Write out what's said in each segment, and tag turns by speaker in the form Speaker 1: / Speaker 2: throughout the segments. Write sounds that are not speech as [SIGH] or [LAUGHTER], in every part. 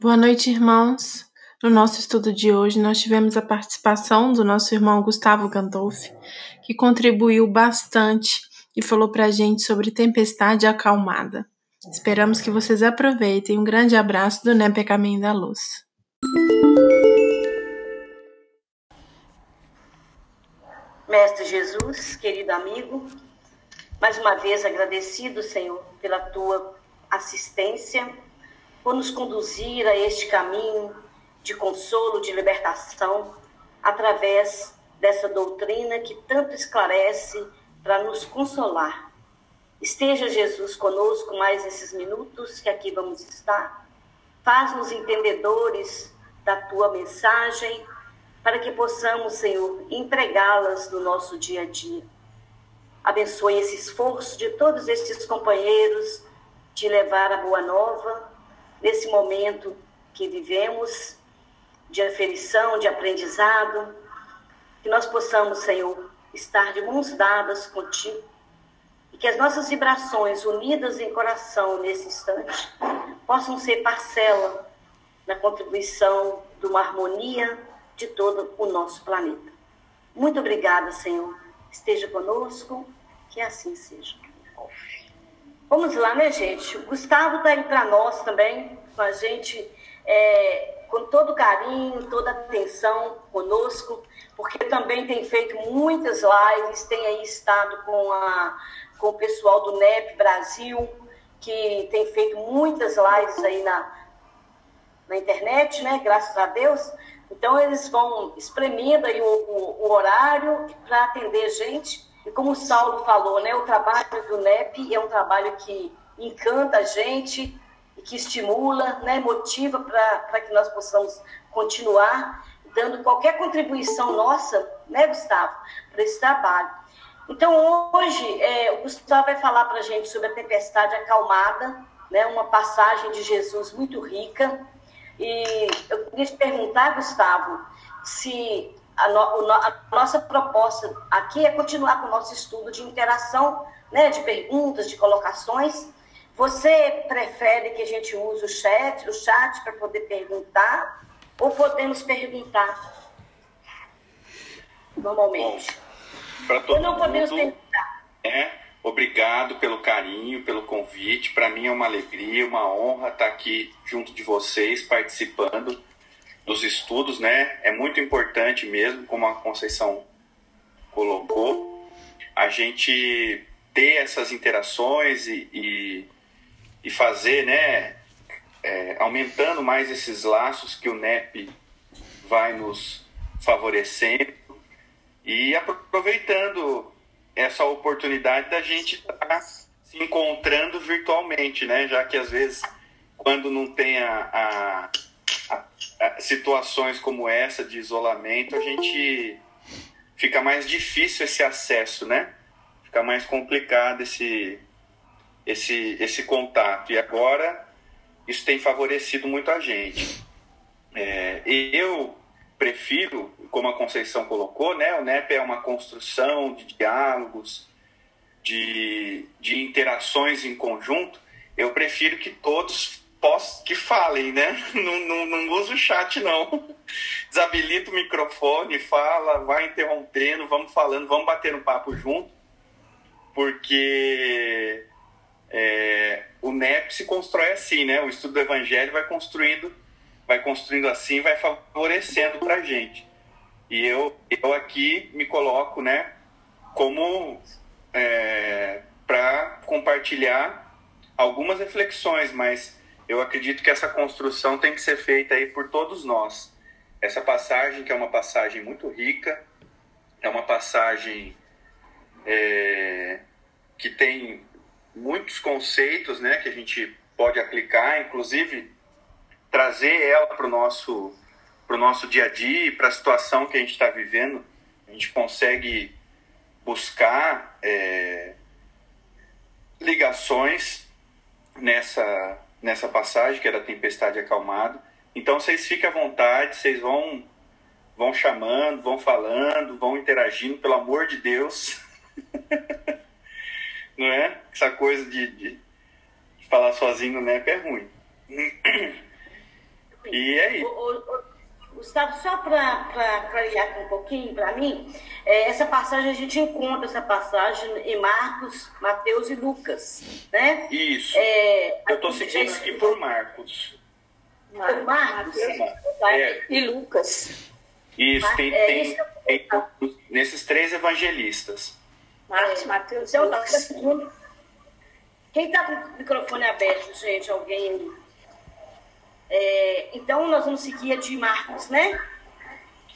Speaker 1: Boa noite, irmãos. No nosso estudo de hoje, nós tivemos a participação do nosso irmão Gustavo Gandolfi, que contribuiu bastante e falou para a gente sobre tempestade acalmada. Esperamos que vocês aproveitem. Um grande abraço do NEP Caminho da Luz.
Speaker 2: Mestre Jesus, querido amigo, mais uma vez agradecido, Senhor, pela tua assistência, por nos conduzir a este caminho de consolo, de libertação, através dessa doutrina que tanto esclarece para nos consolar. Esteja Jesus conosco mais esses minutos que aqui vamos estar. Faz-nos entendedores da tua mensagem, para que possamos, Senhor, entregá-las no nosso dia a dia. Abençoe esse esforço de todos estes companheiros de levar a boa nova nesse momento que vivemos de aferição, de aprendizado, que nós possamos, Senhor, estar de mãos dadas contigo e que as nossas vibrações unidas em coração nesse instante possam ser parcela na contribuição de uma harmonia de todo o nosso planeta. Muito obrigada, Senhor. Esteja conosco, que assim seja. Vamos lá, né, gente? O Gustavo está aí para nós também, com a gente. É, com todo carinho, toda atenção conosco, porque também tem feito muitas lives, tem aí estado com, a, com o pessoal do NEP Brasil, que tem feito muitas lives aí na, na internet, né? Graças a Deus. Então, eles vão espremendo aí o, o, o horário para atender gente. E como o Saulo falou, né? O trabalho do NEP é um trabalho que encanta a gente, e que estimula, né, motiva para que nós possamos continuar dando qualquer contribuição nossa, né, Gustavo, para esse trabalho. Então, hoje, é, o Gustavo vai falar para a gente sobre a tempestade acalmada, né, uma passagem de Jesus muito rica. E eu queria te perguntar, Gustavo, se a, no, a nossa proposta aqui é continuar com o nosso estudo de interação, né, de perguntas, de colocações, você prefere que a gente use o chat, o chat para poder perguntar ou podemos perguntar normalmente?
Speaker 3: Para todo ou não mundo, podemos perguntar. É, obrigado pelo carinho, pelo convite. Para mim é uma alegria, uma honra estar aqui junto de vocês participando dos estudos, né? É muito importante mesmo, como a Conceição colocou, a gente ter essas interações e, e e fazer, né, é, aumentando mais esses laços que o NEP vai nos favorecendo e aproveitando essa oportunidade da gente estar tá se encontrando virtualmente, né? Já que às vezes quando não tem a, a, a, situações como essa de isolamento, a gente fica mais difícil esse acesso, né? Fica mais complicado esse esse, esse contato. E agora isso tem favorecido muito a gente. É, eu prefiro, como a Conceição colocou, né, o NEP é uma construção de diálogos, de, de interações em conjunto. Eu prefiro que todos possam, que falem, né? [LAUGHS] Não, não, não uso o chat, não. [LAUGHS] Desabilita o microfone, fala, vai interrompendo, vamos falando, vamos bater um papo junto, porque é, o NEP se constrói assim, né? O estudo do Evangelho vai construindo, vai construindo assim, vai favorecendo para gente. E eu, eu aqui me coloco, né, como é, para compartilhar algumas reflexões, mas eu acredito que essa construção tem que ser feita aí por todos nós. Essa passagem, que é uma passagem muito rica, é uma passagem é, que tem muitos conceitos né, que a gente pode aplicar, inclusive trazer ela para o nosso, pro nosso dia a dia, para a situação que a gente está vivendo. A gente consegue buscar é, ligações nessa, nessa passagem, que é da tempestade acalmada. Então, vocês fiquem à vontade, vocês vão, vão chamando, vão falando, vão interagindo, pelo amor de Deus. [LAUGHS] não é? Essa coisa de, de falar sozinho no NEP é ruim. [COUGHS]
Speaker 2: Gustavo, só para clarear aqui um pouquinho para mim, é, essa passagem a gente encontra essa passagem em Marcos, Mateus e Lucas, né?
Speaker 3: Isso. É, Eu estou seguindo aqui por Marcos.
Speaker 2: Por Marcos?
Speaker 4: É. E Lucas.
Speaker 3: Isso, tem, é, tem, isso tem, nesses três evangelistas.
Speaker 4: Marcos, Mateus então, tá Lucas.
Speaker 2: Quem está com o microfone aberto, gente? Alguém é, então, nós vamos seguir a de Marcos, né?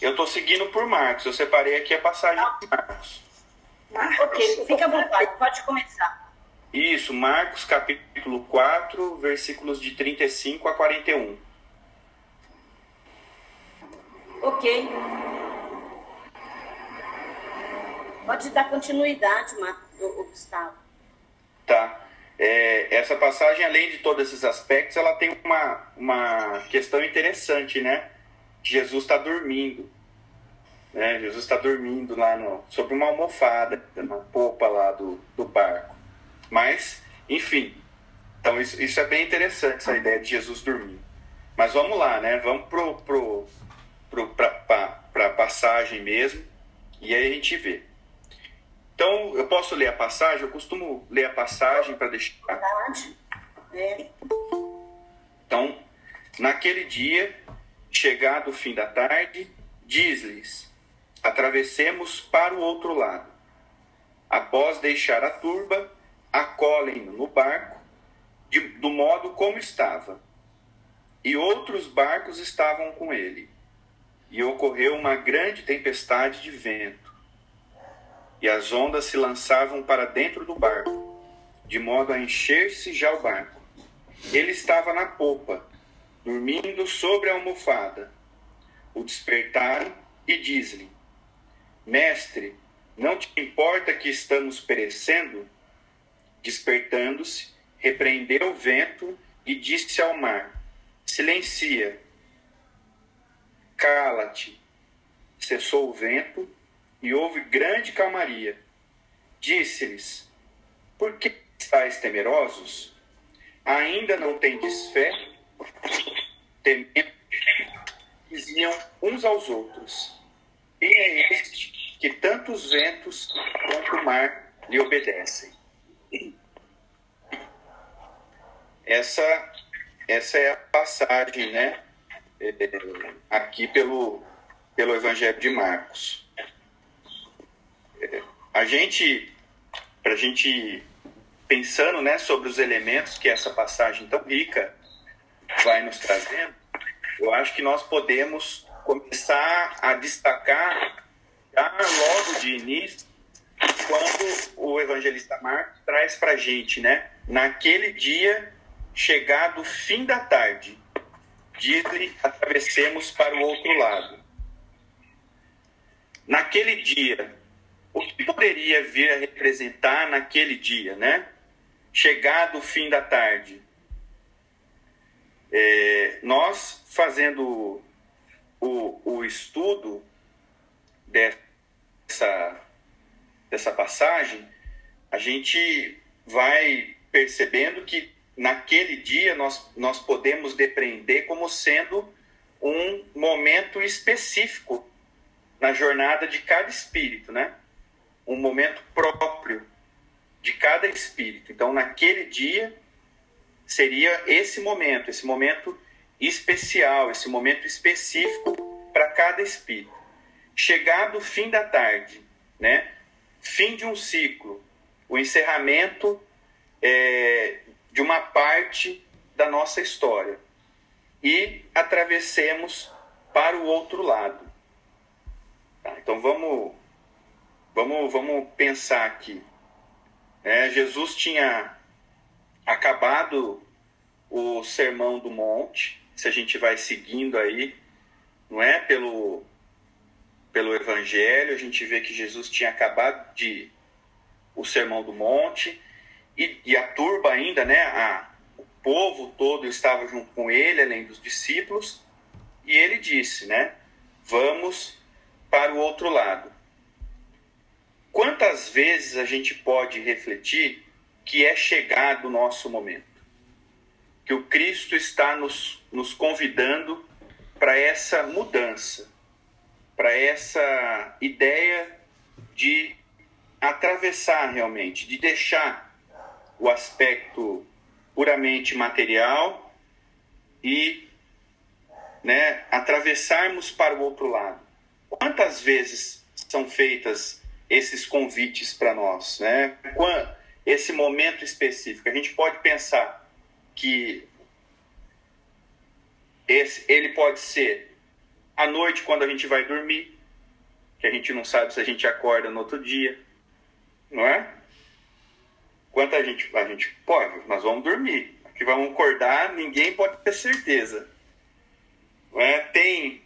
Speaker 3: Eu estou seguindo por Marcos. Eu separei aqui a passagem de Marcos.
Speaker 2: Marcos. Ok, fica à vontade, pode começar.
Speaker 3: Isso, Marcos capítulo 4, versículos de 35 a 41.
Speaker 2: Ok. Pode dar continuidade, Marcos, Gustavo.
Speaker 3: Tá. É, essa passagem, além de todos esses aspectos, ela tem uma, uma questão interessante, né? Jesus está dormindo. Né? Jesus está dormindo lá no, sobre uma almofada, na popa lá do, do barco. Mas, enfim, então isso, isso é bem interessante, essa ideia de Jesus dormindo. Mas vamos lá, né? Vamos pro, pro, pro, para a passagem mesmo, e aí a gente vê. Então, eu posso ler a passagem? Eu costumo ler a passagem para deixar. Então, naquele dia, chegado o fim da tarde, diz-lhes: atravessemos para o outro lado. Após deixar a turba, acolhem-no no barco, de, do modo como estava. E outros barcos estavam com ele. E ocorreu uma grande tempestade de vento e as ondas se lançavam para dentro do barco, de modo a encher-se já o barco. Ele estava na popa, dormindo sobre a almofada. O despertaram e diz-lhe: Mestre, não te importa que estamos perecendo? Despertando-se, repreendeu o vento e disse ao mar: Silencia, cala-te. Cessou o vento e houve grande calmaria. Disse-lhes: Por que estáis temerosos? Ainda não tendes fé? Temendo, diziam uns aos outros: Quem é este que tantos ventos quanto o mar lhe obedecem? Essa, essa é a passagem, né? É, aqui pelo, pelo Evangelho de Marcos a gente, para a gente pensando né, sobre os elementos que essa passagem tão rica vai nos trazendo, eu acho que nós podemos começar a destacar já logo de início quando o evangelista Marcos traz para a gente, né? Naquele dia, chegado o fim da tarde, diz-lhe, atravessemos para o outro lado. Naquele dia, o que poderia vir a representar naquele dia, né? Chegado o fim da tarde. É, nós fazendo o, o estudo dessa, dessa passagem, a gente vai percebendo que naquele dia nós, nós podemos depreender como sendo um momento específico na jornada de cada espírito, né? Um momento próprio de cada espírito. Então, naquele dia, seria esse momento, esse momento especial, esse momento específico para cada espírito. Chegado o fim da tarde, né? fim de um ciclo, o encerramento é, de uma parte da nossa história. E atravessemos para o outro lado. Tá? Então vamos Vamos, vamos pensar aqui. É, Jesus tinha acabado o Sermão do Monte, se a gente vai seguindo aí, não é? Pelo, pelo Evangelho, a gente vê que Jesus tinha acabado de o Sermão do Monte e, e a turba ainda, né? A, o povo todo estava junto com ele, além dos discípulos, e ele disse, né? Vamos para o outro lado. Quantas vezes a gente pode refletir que é chegado o nosso momento? Que o Cristo está nos, nos convidando para essa mudança, para essa ideia de atravessar realmente, de deixar o aspecto puramente material e né, atravessarmos para o outro lado. Quantas vezes são feitas esses convites para nós, né? Esse momento específico, a gente pode pensar que esse, ele pode ser à noite quando a gente vai dormir, que a gente não sabe se a gente acorda no outro dia, não é? Quanta gente a gente pode, nós vamos dormir, que vamos acordar, ninguém pode ter certeza. Não é? Tem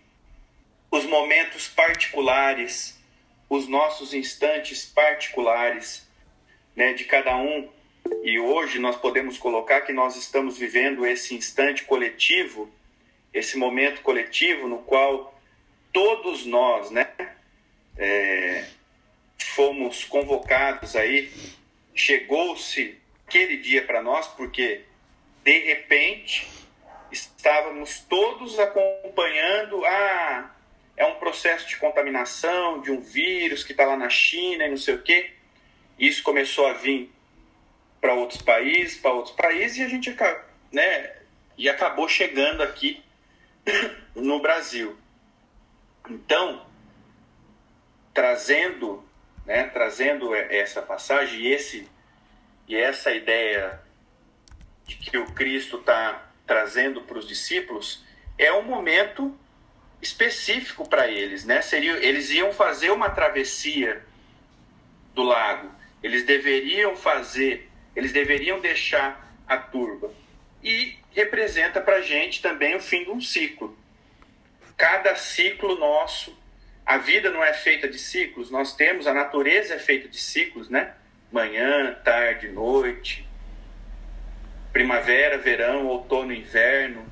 Speaker 3: os momentos particulares, os nossos instantes particulares, né, de cada um. E hoje nós podemos colocar que nós estamos vivendo esse instante coletivo esse momento coletivo no qual todos nós, né, é, fomos convocados aí, chegou-se aquele dia para nós, porque de repente estávamos todos acompanhando ah, é um processo de contaminação de um vírus que está lá na China e não sei o quê. Isso começou a vir para outros países, para outros países, e a gente né, e acabou chegando aqui no Brasil. Então, trazendo, né, trazendo essa passagem e esse e essa ideia de que o Cristo está trazendo para os discípulos é um momento específico para eles, né? Seria, eles iam fazer uma travessia do lago. Eles deveriam fazer, eles deveriam deixar a turba e representa para a gente também o fim de um ciclo. Cada ciclo nosso, a vida não é feita de ciclos, nós temos, a natureza é feita de ciclos, né? Manhã, tarde, noite, primavera, verão, outono, inverno.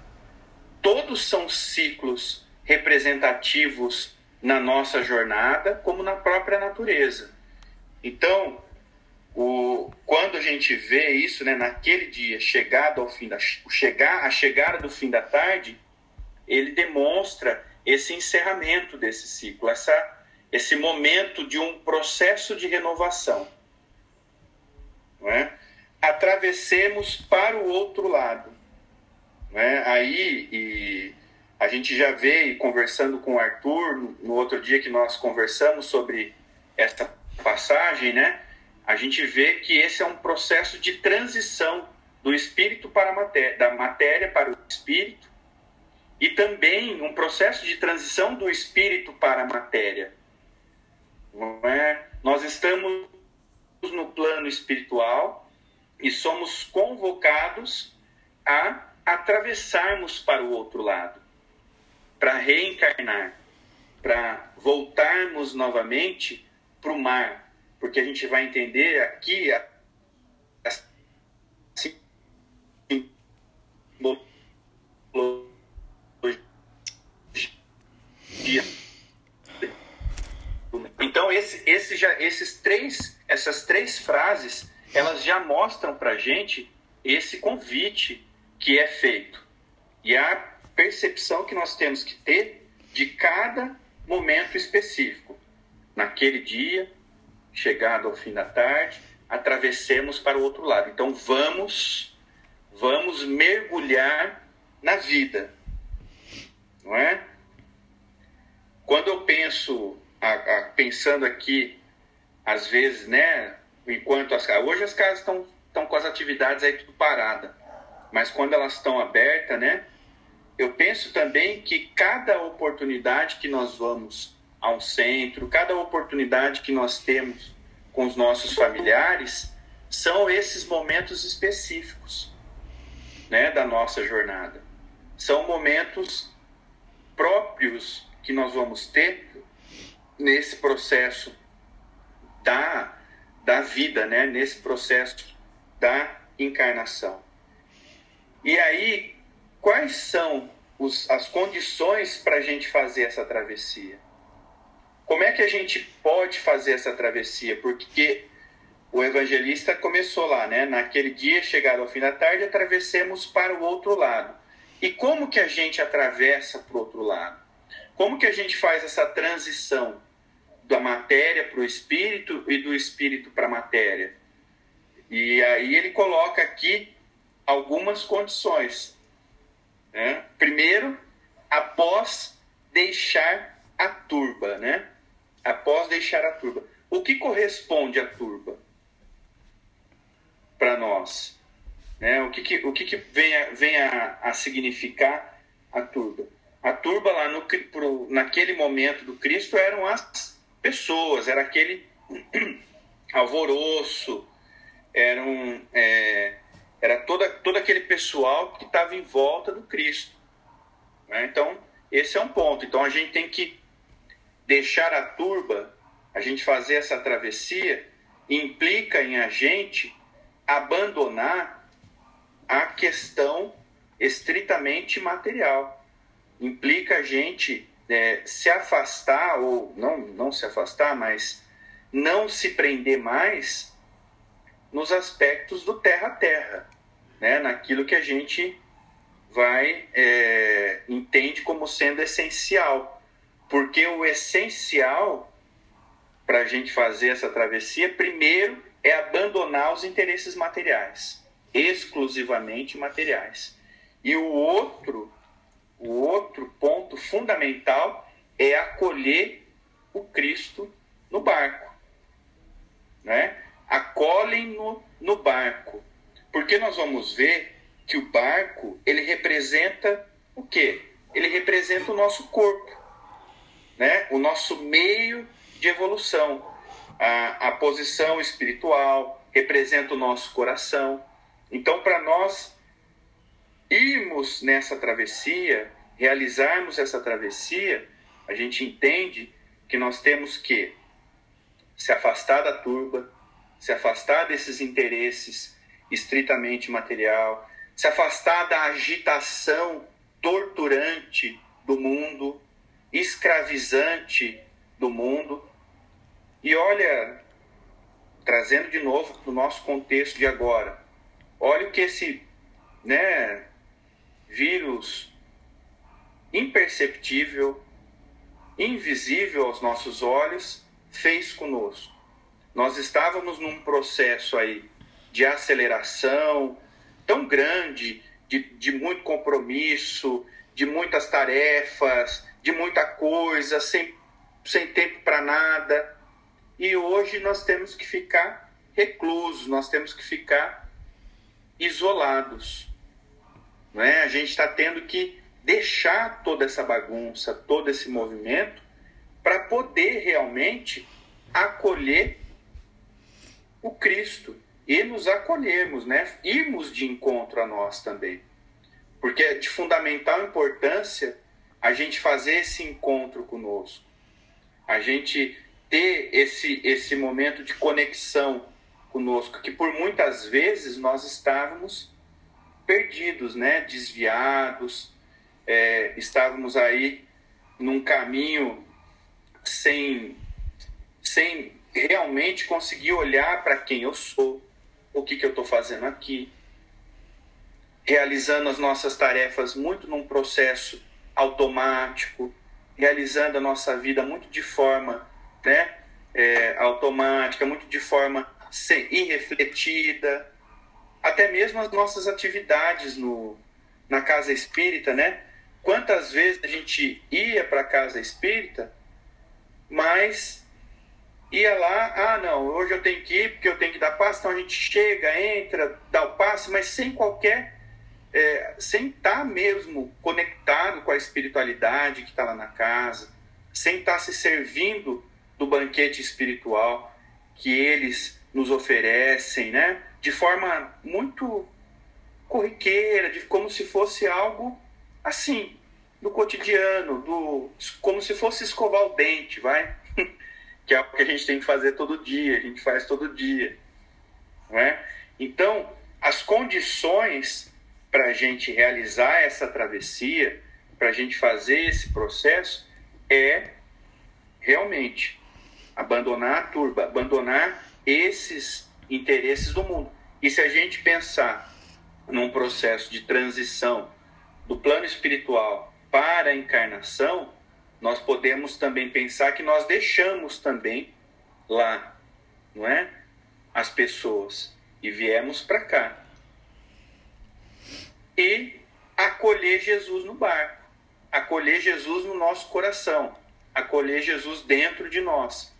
Speaker 3: Todos são ciclos representativos na nossa jornada, como na própria natureza. Então, o, quando a gente vê isso, né, naquele dia, chegado ao fim da chegar, a chegada do fim da tarde, ele demonstra esse encerramento desse ciclo, essa, esse momento de um processo de renovação. Não é? Atravessemos para o outro lado. Não é? Aí e a gente já veio conversando com o Arthur no, outro dia que nós conversamos sobre essa passagem, né? a gente vê que esse é um processo de transição do espírito para a matéria, da matéria para o espírito, e também um processo de transição do espírito para a matéria. É? Nós estamos no plano espiritual e somos convocados a atravessarmos para o outro lado, para reencarnar, para voltarmos novamente para o mar, porque a gente vai entender aqui a, então esse, esse já, esses três, essas três frases, elas já mostram para gente esse convite que é feito. E a percepção que nós temos que ter de cada momento específico. Naquele dia, chegado ao fim da tarde, atravessemos para o outro lado. Então vamos, vamos mergulhar na vida, não é? Quando eu penso, a, a, pensando aqui, às vezes, né, enquanto as hoje as casas estão com as atividades aí tudo parada, mas quando elas estão abertas, né, eu penso também que cada oportunidade que nós vamos a um centro, cada oportunidade que nós temos com os nossos familiares, são esses momentos específicos né, da nossa jornada. São momentos próprios que nós vamos ter nesse processo da, da vida, né, nesse processo da encarnação. E aí, quais são os, as condições para a gente fazer essa travessia? Como é que a gente pode fazer essa travessia? Porque o evangelista começou lá, né? Naquele dia, chegado ao fim da tarde, atravessemos para o outro lado. E como que a gente atravessa para o outro lado? Como que a gente faz essa transição da matéria para o espírito e do espírito para a matéria? E aí ele coloca aqui algumas condições. Né? Primeiro, após deixar a turba, né? Após deixar a turba. O que corresponde à turba para nós? Né? O que, que, o que, que vem, a, vem a, a significar a turba? A turba lá no, pro, naquele momento do Cristo eram as pessoas, era aquele [CLEARS THROAT] alvoroço, eram, é, era toda, todo aquele pessoal que estava em volta do Cristo. Né? Então, esse é um ponto. Então, a gente tem que deixar a turba, a gente fazer essa travessia, implica em a gente abandonar a questão estritamente material. Implica a gente é, se afastar, ou não, não se afastar, mas não se prender mais nos aspectos do terra a terra, né? naquilo que a gente vai é, entende como sendo essencial, porque o essencial para a gente fazer essa travessia, primeiro é abandonar os interesses materiais, exclusivamente materiais. E o outro, o outro ponto fundamental é acolher o Cristo no barco, né? acolhem-no no barco. Porque nós vamos ver que o barco, ele representa o quê? Ele representa o nosso corpo, né? o nosso meio de evolução. A, a posição espiritual representa o nosso coração. Então, para nós irmos nessa travessia, realizarmos essa travessia, a gente entende que nós temos que se afastar da turba, se afastar desses interesses estritamente material, se afastar da agitação torturante do mundo, escravizante do mundo. E olha, trazendo de novo para o nosso contexto de agora, olha o que esse né, vírus imperceptível, invisível aos nossos olhos, fez conosco. Nós estávamos num processo aí de aceleração tão grande, de, de muito compromisso, de muitas tarefas, de muita coisa, sem, sem tempo para nada. E hoje nós temos que ficar reclusos, nós temos que ficar isolados. Não é? A gente está tendo que deixar toda essa bagunça, todo esse movimento, para poder realmente acolher o Cristo e nos acolhermos, né? Irmos de encontro a nós também. Porque é de fundamental importância a gente fazer esse encontro conosco. A gente ter esse, esse momento de conexão conosco, que por muitas vezes nós estávamos perdidos, né? Desviados, é, estávamos aí num caminho sem, sem realmente conseguir olhar para quem eu sou, o que, que eu estou fazendo aqui, realizando as nossas tarefas muito num processo automático, realizando a nossa vida muito de forma né, é, automática, muito de forma sem, irrefletida, até mesmo as nossas atividades no, na casa espírita, né? Quantas vezes a gente ia para a casa espírita, mas ia lá, ah não, hoje eu tenho que ir porque eu tenho que dar passe, então a gente chega, entra, dá o passe, mas sem qualquer, é, sem estar tá mesmo conectado com a espiritualidade que está lá na casa, sem estar tá se servindo do banquete espiritual que eles nos oferecem, né? De forma muito corriqueira, de como se fosse algo assim, do cotidiano, do como se fosse escovar o dente, vai? [LAUGHS] que é o que a gente tem que fazer todo dia, a gente faz todo dia. Não é? Então, as condições para a gente realizar essa travessia, para a gente fazer esse processo, é realmente abandonar a turba, abandonar esses interesses do mundo. E se a gente pensar num processo de transição do plano espiritual para a encarnação, nós podemos também pensar que nós deixamos também lá, não é? As pessoas e viemos para cá. E acolher Jesus no barco, acolher Jesus no nosso coração, acolher Jesus dentro de nós.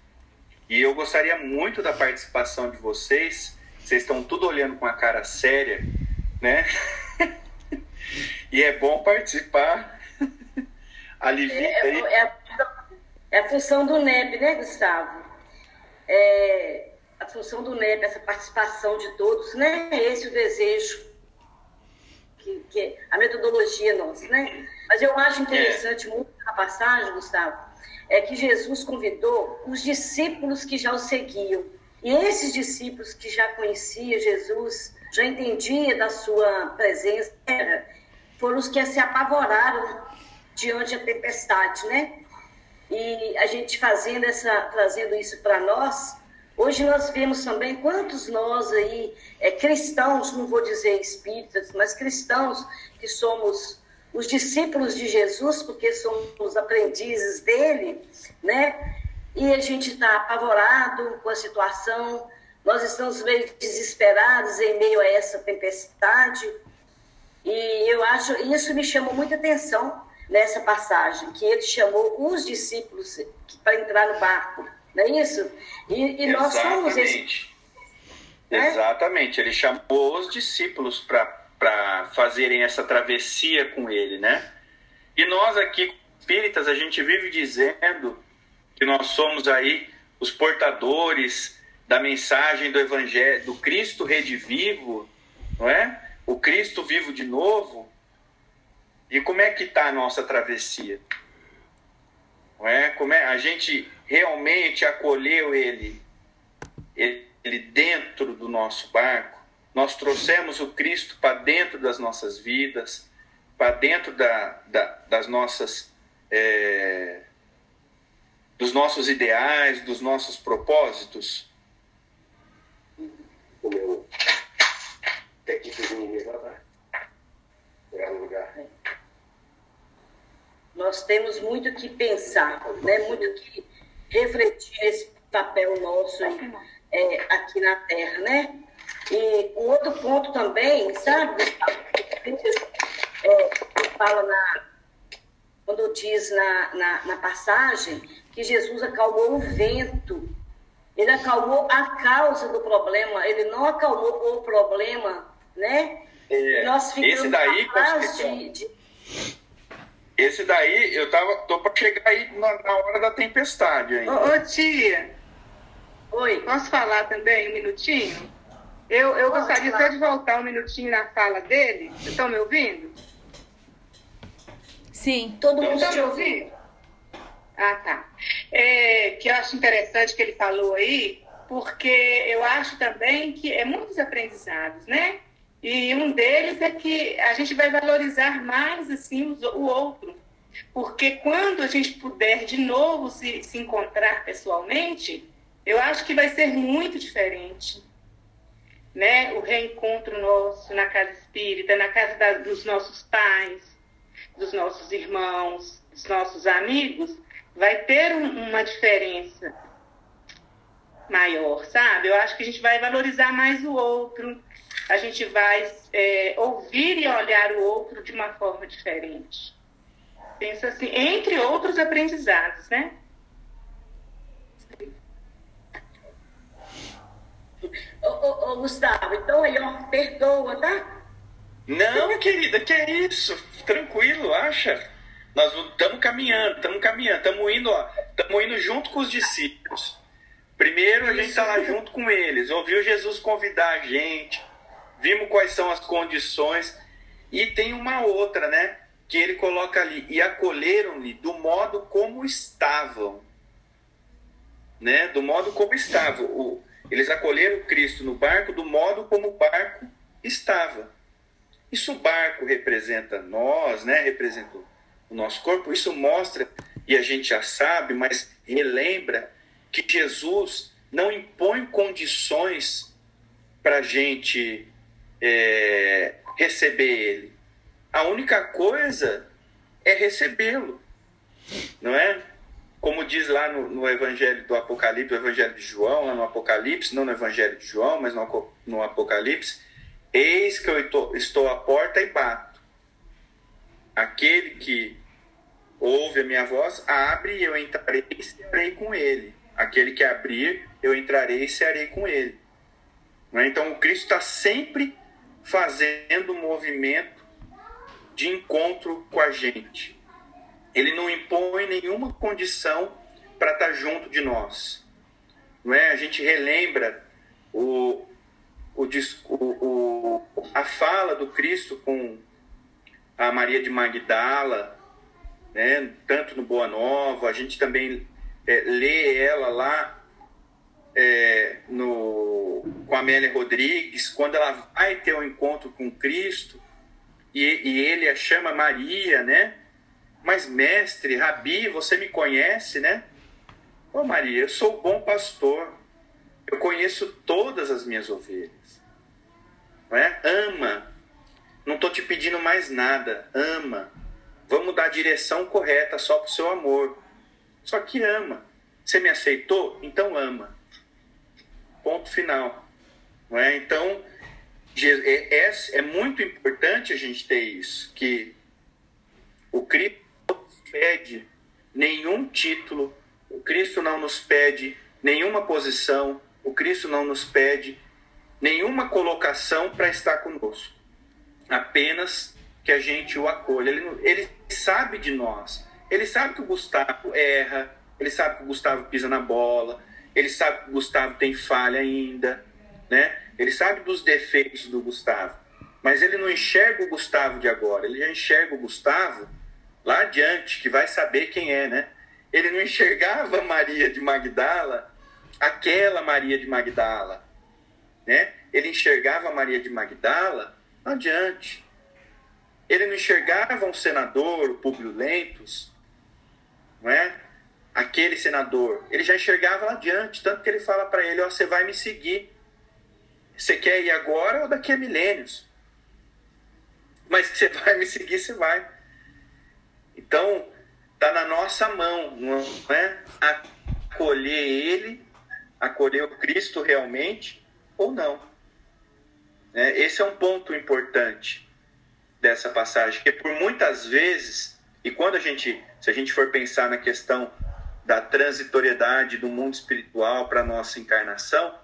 Speaker 3: E eu gostaria muito da participação de vocês. Vocês estão tudo olhando com a cara séria, né? [LAUGHS] e é bom participar. Alivia
Speaker 2: é, é, é, a, é a função do NEP, né, Gustavo? É a função do NEP, essa participação de todos, né? Esse é o desejo, que, que é a metodologia nossa, né? Mas eu acho interessante muito a passagem, Gustavo, é que Jesus convidou os discípulos que já o seguiam. E esses discípulos que já conheciam Jesus, já entendia da sua presença, foram os que se apavoraram diante da tempestade, né? E a gente fazendo essa, trazendo isso para nós, hoje nós vemos também quantos nós aí, é, cristãos, não vou dizer espíritas, mas cristãos que somos os discípulos de Jesus, porque somos aprendizes dele, né? E a gente está apavorado com a situação, nós estamos meio desesperados em meio a essa tempestade. E eu acho, isso me chamou muita atenção nessa passagem, que ele chamou os discípulos para entrar no barco, não é isso? E, e nós somos esse.
Speaker 3: Né? Exatamente, ele chamou os discípulos para fazerem essa travessia com ele, né? E nós aqui, espíritas, a gente vive dizendo que nós somos aí os portadores da mensagem do evangelho, do Cristo redivivo, não é? O Cristo vivo de novo. E como é que está a nossa travessia? Não é? Como é? A gente realmente acolheu ele, ele dentro do nosso barco? Nós trouxemos o Cristo para dentro das nossas vidas, para dentro da, da, das nossas, é, dos nossos ideais, dos nossos propósitos. O meu
Speaker 2: Nós temos muito que pensar, né? muito que refletir esse papel nosso é, aqui na Terra, né? E um outro ponto também, sabe, é, fala na, quando diz na, na, na, passagem que Jesus acalmou o vento, ele acalmou a causa do problema, ele não acalmou o problema, né?
Speaker 3: É, nós ficamos esse daí, de, de, Esse daí, eu tava, tô para chegar aí na, na, hora da tempestade ainda.
Speaker 5: Ô, ô tia, Oi. Posso falar também um minutinho? Eu, eu gostaria só de voltar um minutinho na fala dele. Estão me ouvindo?
Speaker 1: Sim.
Speaker 5: Todo mundo está me ouvindo? Ah, tá. É, que eu acho interessante que ele falou aí, porque eu acho também que é muitos aprendizados, né? E um deles é que a gente vai valorizar mais assim o outro. Porque quando a gente puder de novo se, se encontrar pessoalmente, eu acho que vai ser muito diferente né, o reencontro nosso na casa espírita, na casa da, dos nossos pais, dos nossos irmãos, dos nossos amigos, vai ter um, uma diferença maior, sabe? Eu acho que a gente vai valorizar mais o outro, a gente vai é, ouvir e olhar o outro de uma forma diferente. Pensa assim, entre outros aprendizados, né?
Speaker 2: Ô, ô, ô, Gustavo, então aí, ó, perdoa, tá?
Speaker 3: Não, querida, que é isso? Tranquilo, acha? Nós estamos caminhando, estamos caminhando, estamos indo, ó, estamos indo junto com os discípulos. Primeiro a gente está lá junto com eles, ouviu Jesus convidar a gente, vimos quais são as condições, e tem uma outra, né? Que ele coloca ali, e acolheram-lhe do modo como estavam. Né? Do modo como estavam. O, eles acolheram Cristo no barco do modo como o barco estava. Isso o barco representa nós, né? Representa o nosso corpo. Isso mostra, e a gente já sabe, mas relembra que Jesus não impõe condições para a gente é, receber Ele. a única coisa é recebê-lo, não é? Como diz lá no, no, Evangelho do Apocalipse, o Evangelho de João, lá no Apocalipse, não no Evangelho de João, mas no, no Apocalipse, eis que eu estou, estou à porta e bato. Aquele que ouve a minha voz, abre e eu entrarei e serei com ele. Aquele que abrir, eu entrarei e serei com ele. É? Então o Cristo está sempre fazendo um movimento de encontro com a gente. Ele não impõe nenhuma condição para estar tá junto de nós. Não é? A gente relembra o, o, o, a fala do Cristo com a Maria de Magdala, né? tanto no Boa Nova, a gente também é, lê ela lá é, no, com a Amélia Rodrigues, quando ela vai ter um encontro com Cristo e, e ele a chama Maria, né? Mas, mestre, Rabi, você me conhece, né? Ô Maria, eu sou o bom pastor. Eu conheço todas as minhas ovelhas. Não é? Ama. Não estou te pedindo mais nada. Ama. Vamos dar a direção correta só para o seu amor. Só que ama. Você me aceitou? Então ama. Ponto final. Não é? Então, é, é, é muito importante a gente ter isso, que o Cristo não nos pede nenhum título, o Cristo não nos pede nenhuma posição, o Cristo não nos pede nenhuma colocação para estar conosco. Apenas que a gente o acolha. Ele, ele sabe de nós. Ele sabe que o Gustavo erra, ele sabe que o Gustavo pisa na bola, ele sabe que o Gustavo tem falha ainda, né? Ele sabe dos defeitos do Gustavo, mas ele não enxerga o Gustavo de agora, ele já enxerga o Gustavo lá adiante, que vai saber quem é, né? Ele não enxergava Maria de Magdala, aquela Maria de Magdala, né? Ele enxergava Maria de Magdala adiante. Ele não enxergava um senador, o Públio Lentos, não é? Aquele senador. Ele já enxergava lá adiante, tanto que ele fala para ele: ó, você vai me seguir. Você quer ir agora ou daqui a milênios? Mas você [LAUGHS] vai me seguir, você vai. Então, tá na nossa mão, não é? Acolher ele, acolher o Cristo realmente ou não. É, esse é um ponto importante dessa passagem, que por muitas vezes, e quando a gente, se a gente for pensar na questão da transitoriedade do mundo espiritual para a nossa encarnação,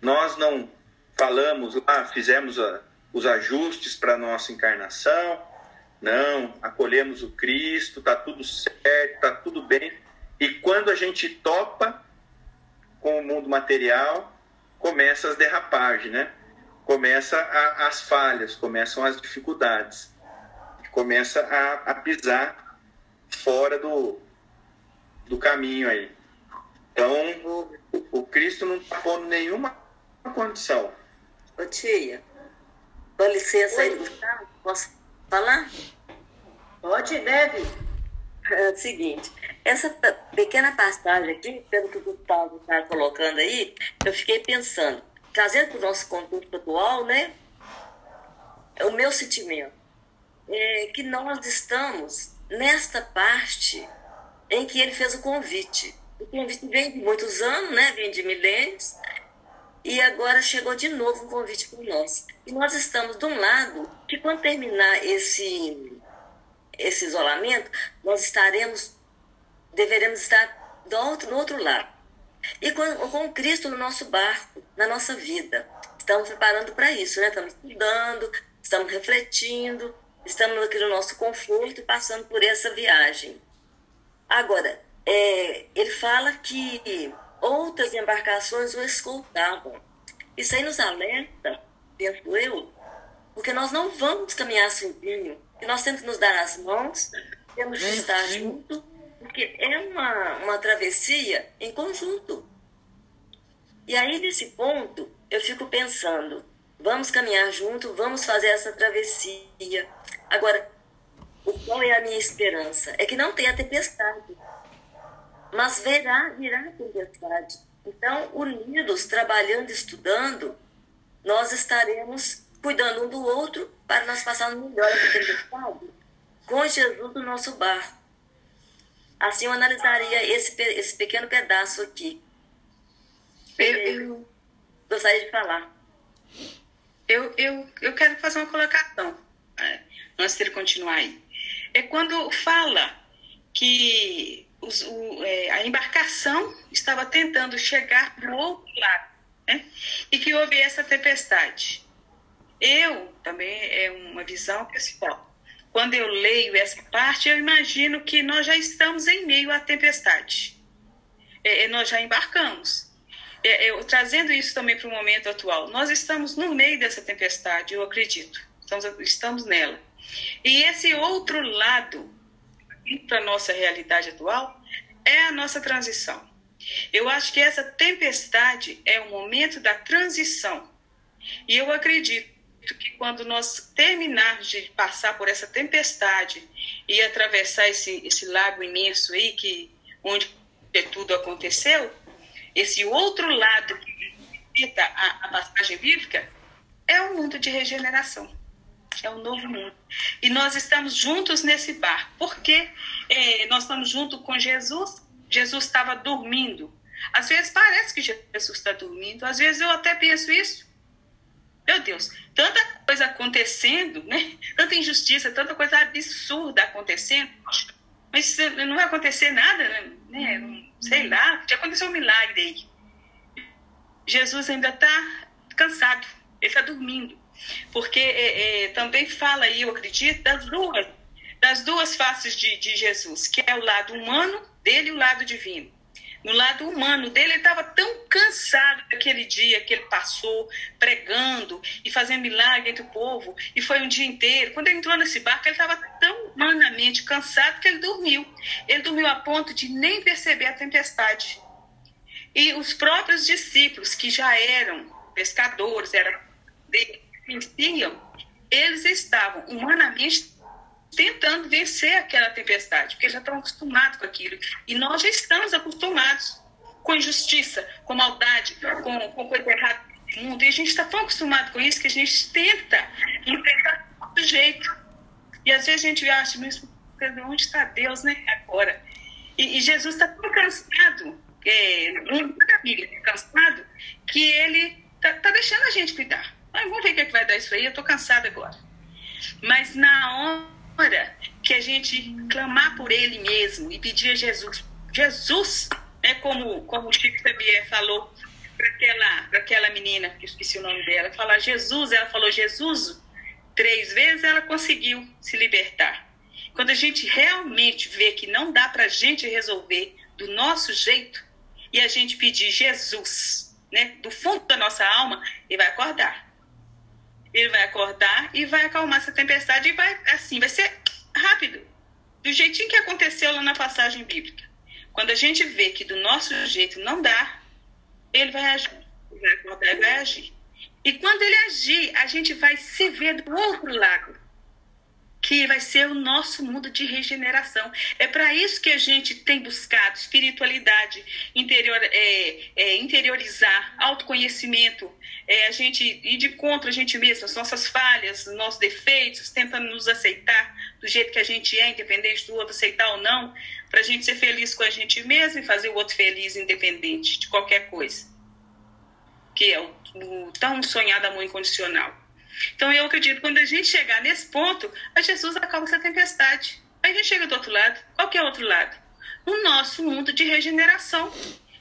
Speaker 3: nós não falamos lá, fizemos a, os ajustes para a nossa encarnação, não, acolhemos o Cristo, tá tudo certo, tá tudo bem. E quando a gente topa com o mundo material, começa as derrapagens, né? Começa a, as falhas, começam as dificuldades, começa a, a pisar fora do, do caminho aí. Então, o, o Cristo não está pondo nenhuma condição
Speaker 6: Ô tia, com licença aí, Gustavo, posso falar?
Speaker 2: Pode, deve.
Speaker 6: É o seguinte, essa pequena passagem aqui, pelo que o Gustavo está colocando aí, eu fiquei pensando, trazendo para o nosso contexto atual, né? O meu sentimento é que nós estamos nesta parte em que ele fez o convite. O convite vem de muitos anos, né? Vem de milênios, e agora chegou de novo um convite para nós. E nós estamos de um lado que quando terminar esse, esse isolamento, nós estaremos, deveremos estar do outro, no outro lado. E com, com Cristo no nosso barco, na nossa vida. Estamos preparando para isso, né? Estamos estudando, estamos refletindo, estamos aqui no nosso conforto, passando por essa viagem. Agora, é, ele fala que outras embarcações o escoltavam. Isso aí nos alerta, penso eu, porque nós não vamos caminhar sozinho, e nós temos que nos dar as mãos, temos que estar junto, porque é uma, uma travessia em conjunto. E aí, nesse ponto, eu fico pensando, vamos caminhar junto, vamos fazer essa travessia. Agora, o qual é a minha esperança? É que não tenha tempestade mas verá, virá a tempestade. Então, unidos, trabalhando, estudando, nós estaremos cuidando um do outro, para nós passarmos melhor a tempestade com Jesus no nosso bar. Assim eu analisaria esse, esse pequeno pedaço aqui. Eu, eu gostaria de falar.
Speaker 7: Eu, eu, eu quero fazer uma colocação, é, antes de ele continuar aí. É quando fala que os, o, é, a embarcação estava tentando chegar do outro lado, né? e que houve essa tempestade. Eu, também é uma visão pessoal, quando eu leio essa parte, eu imagino que nós já estamos em meio à tempestade. É, é nós já embarcamos. É, eu, trazendo isso também para o momento atual, nós estamos no meio dessa tempestade, eu acredito. Estamos, estamos nela. E esse outro lado, para a nossa realidade atual, é a nossa transição. Eu acho que essa tempestade é o momento da transição. E eu acredito que quando nós terminarmos de passar por essa tempestade e atravessar esse, esse lago imenso aí, que, onde tudo aconteceu, esse outro lado que cita a, a passagem bíblica é o mundo de regeneração. É o novo mundo. E nós estamos juntos nesse barco. Porque é, nós estamos junto com Jesus. Jesus estava dormindo. Às vezes parece que Jesus está dormindo. Às vezes eu até penso isso. Meu Deus, tanta coisa acontecendo, né? Tanta injustiça, tanta coisa absurda acontecendo. Mas não vai acontecer nada, né? Sei lá, já aconteceu um milagre aí. Jesus ainda está cansado, ele está dormindo. Porque é, é, também fala aí, eu acredito, das duas, das duas faces de, de Jesus, que é o lado humano dele e o lado divino no lado humano dele, ele estava tão cansado daquele dia que ele passou pregando e fazendo milagre entre o povo, e foi um dia inteiro. Quando ele entrou nesse barco, ele estava tão humanamente cansado que ele dormiu. Ele dormiu a ponto de nem perceber a tempestade. E os próprios discípulos, que já eram pescadores, eram conheciam, eles estavam humanamente tentando vencer aquela tempestade, porque já estão acostumados com aquilo. E nós já estamos acostumados com injustiça, com maldade, com, com coisa errada no mundo. E a gente está tão acostumado com isso que a gente tenta enfrentar do jeito. E às vezes a gente acha, mas onde está Deus, né? Agora. E, e Jesus está tão cansado, é, uma família cansado, que ele está tá deixando a gente cuidar. Ah, vamos ver o que, é que vai dar isso aí, eu estou cansada agora. Mas na hora hora que a gente clamar por Ele mesmo e pedir a Jesus, Jesus, né, como, como o Chico Xavier falou para aquela, aquela menina, que eu esqueci o nome dela, falar Jesus, ela falou Jesus, três vezes ela conseguiu se libertar. Quando a gente realmente vê que não dá para a gente resolver do nosso jeito e a gente pedir Jesus, né, do fundo da nossa alma, ele vai acordar ele vai acordar e vai acalmar essa tempestade e vai assim, vai ser rápido, do jeitinho que aconteceu lá na passagem bíblica. Quando a gente vê que do nosso jeito não dá, ele vai agir, vai acordar e vai agir. E quando ele agir, a gente vai se ver do outro lado que vai ser o nosso mundo de regeneração. É para isso que a gente tem buscado espiritualidade, interior, é, é, interiorizar, autoconhecimento, é, a gente ir de contra a gente mesmo, as nossas falhas, os nossos defeitos, tentando nos aceitar do jeito que a gente é, independente do outro aceitar ou não, para a gente ser feliz com a gente mesmo e fazer o outro feliz, independente de qualquer coisa. Que é o, o tão sonhado amor incondicional. Então eu acredito que quando a gente chegar nesse ponto, a Jesus acalma essa tempestade. Aí a gente chega do outro lado. Qual que é o outro lado? O nosso mundo de regeneração,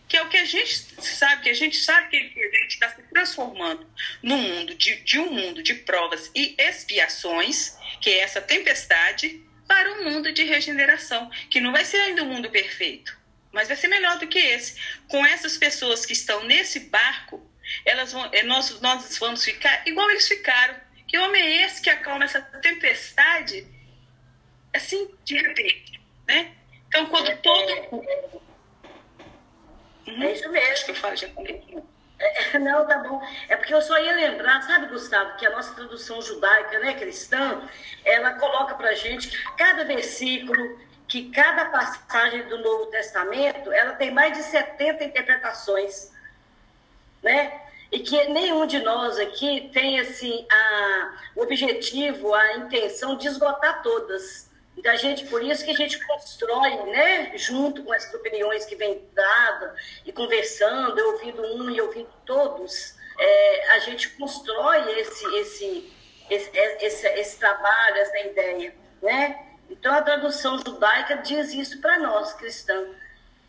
Speaker 7: que é o que a gente sabe, que a gente sabe que a gente está se transformando no mundo de, de um mundo de provas e expiações, que é essa tempestade, para um mundo de regeneração, que não vai ser ainda um mundo perfeito, mas vai ser melhor do que esse. Com essas pessoas que estão nesse barco, elas vão, é, nós, nós vamos ficar igual eles ficaram. Que homem é esse que acalma essa tempestade assim, de repente, né? Então, quando todo...
Speaker 2: Uhum. É isso mesmo.
Speaker 7: Acho que eu falo, já
Speaker 2: é, não, tá bom. É porque eu só ia lembrar, sabe, Gustavo, que a nossa tradução judaica, né, cristã, ela coloca pra gente que cada versículo, que cada passagem do Novo Testamento, ela tem mais de 70 interpretações né? e que nenhum de nós aqui tem assim, a, o objetivo, a intenção de esgotar todas. Então, a gente, por isso que a gente constrói, né, junto com essas opiniões que vem dada e conversando, eu ouvindo um e ouvindo todos, é, a gente constrói esse, esse, esse, esse, esse trabalho, essa ideia, né? Então, a tradução judaica diz isso para nós, cristãos.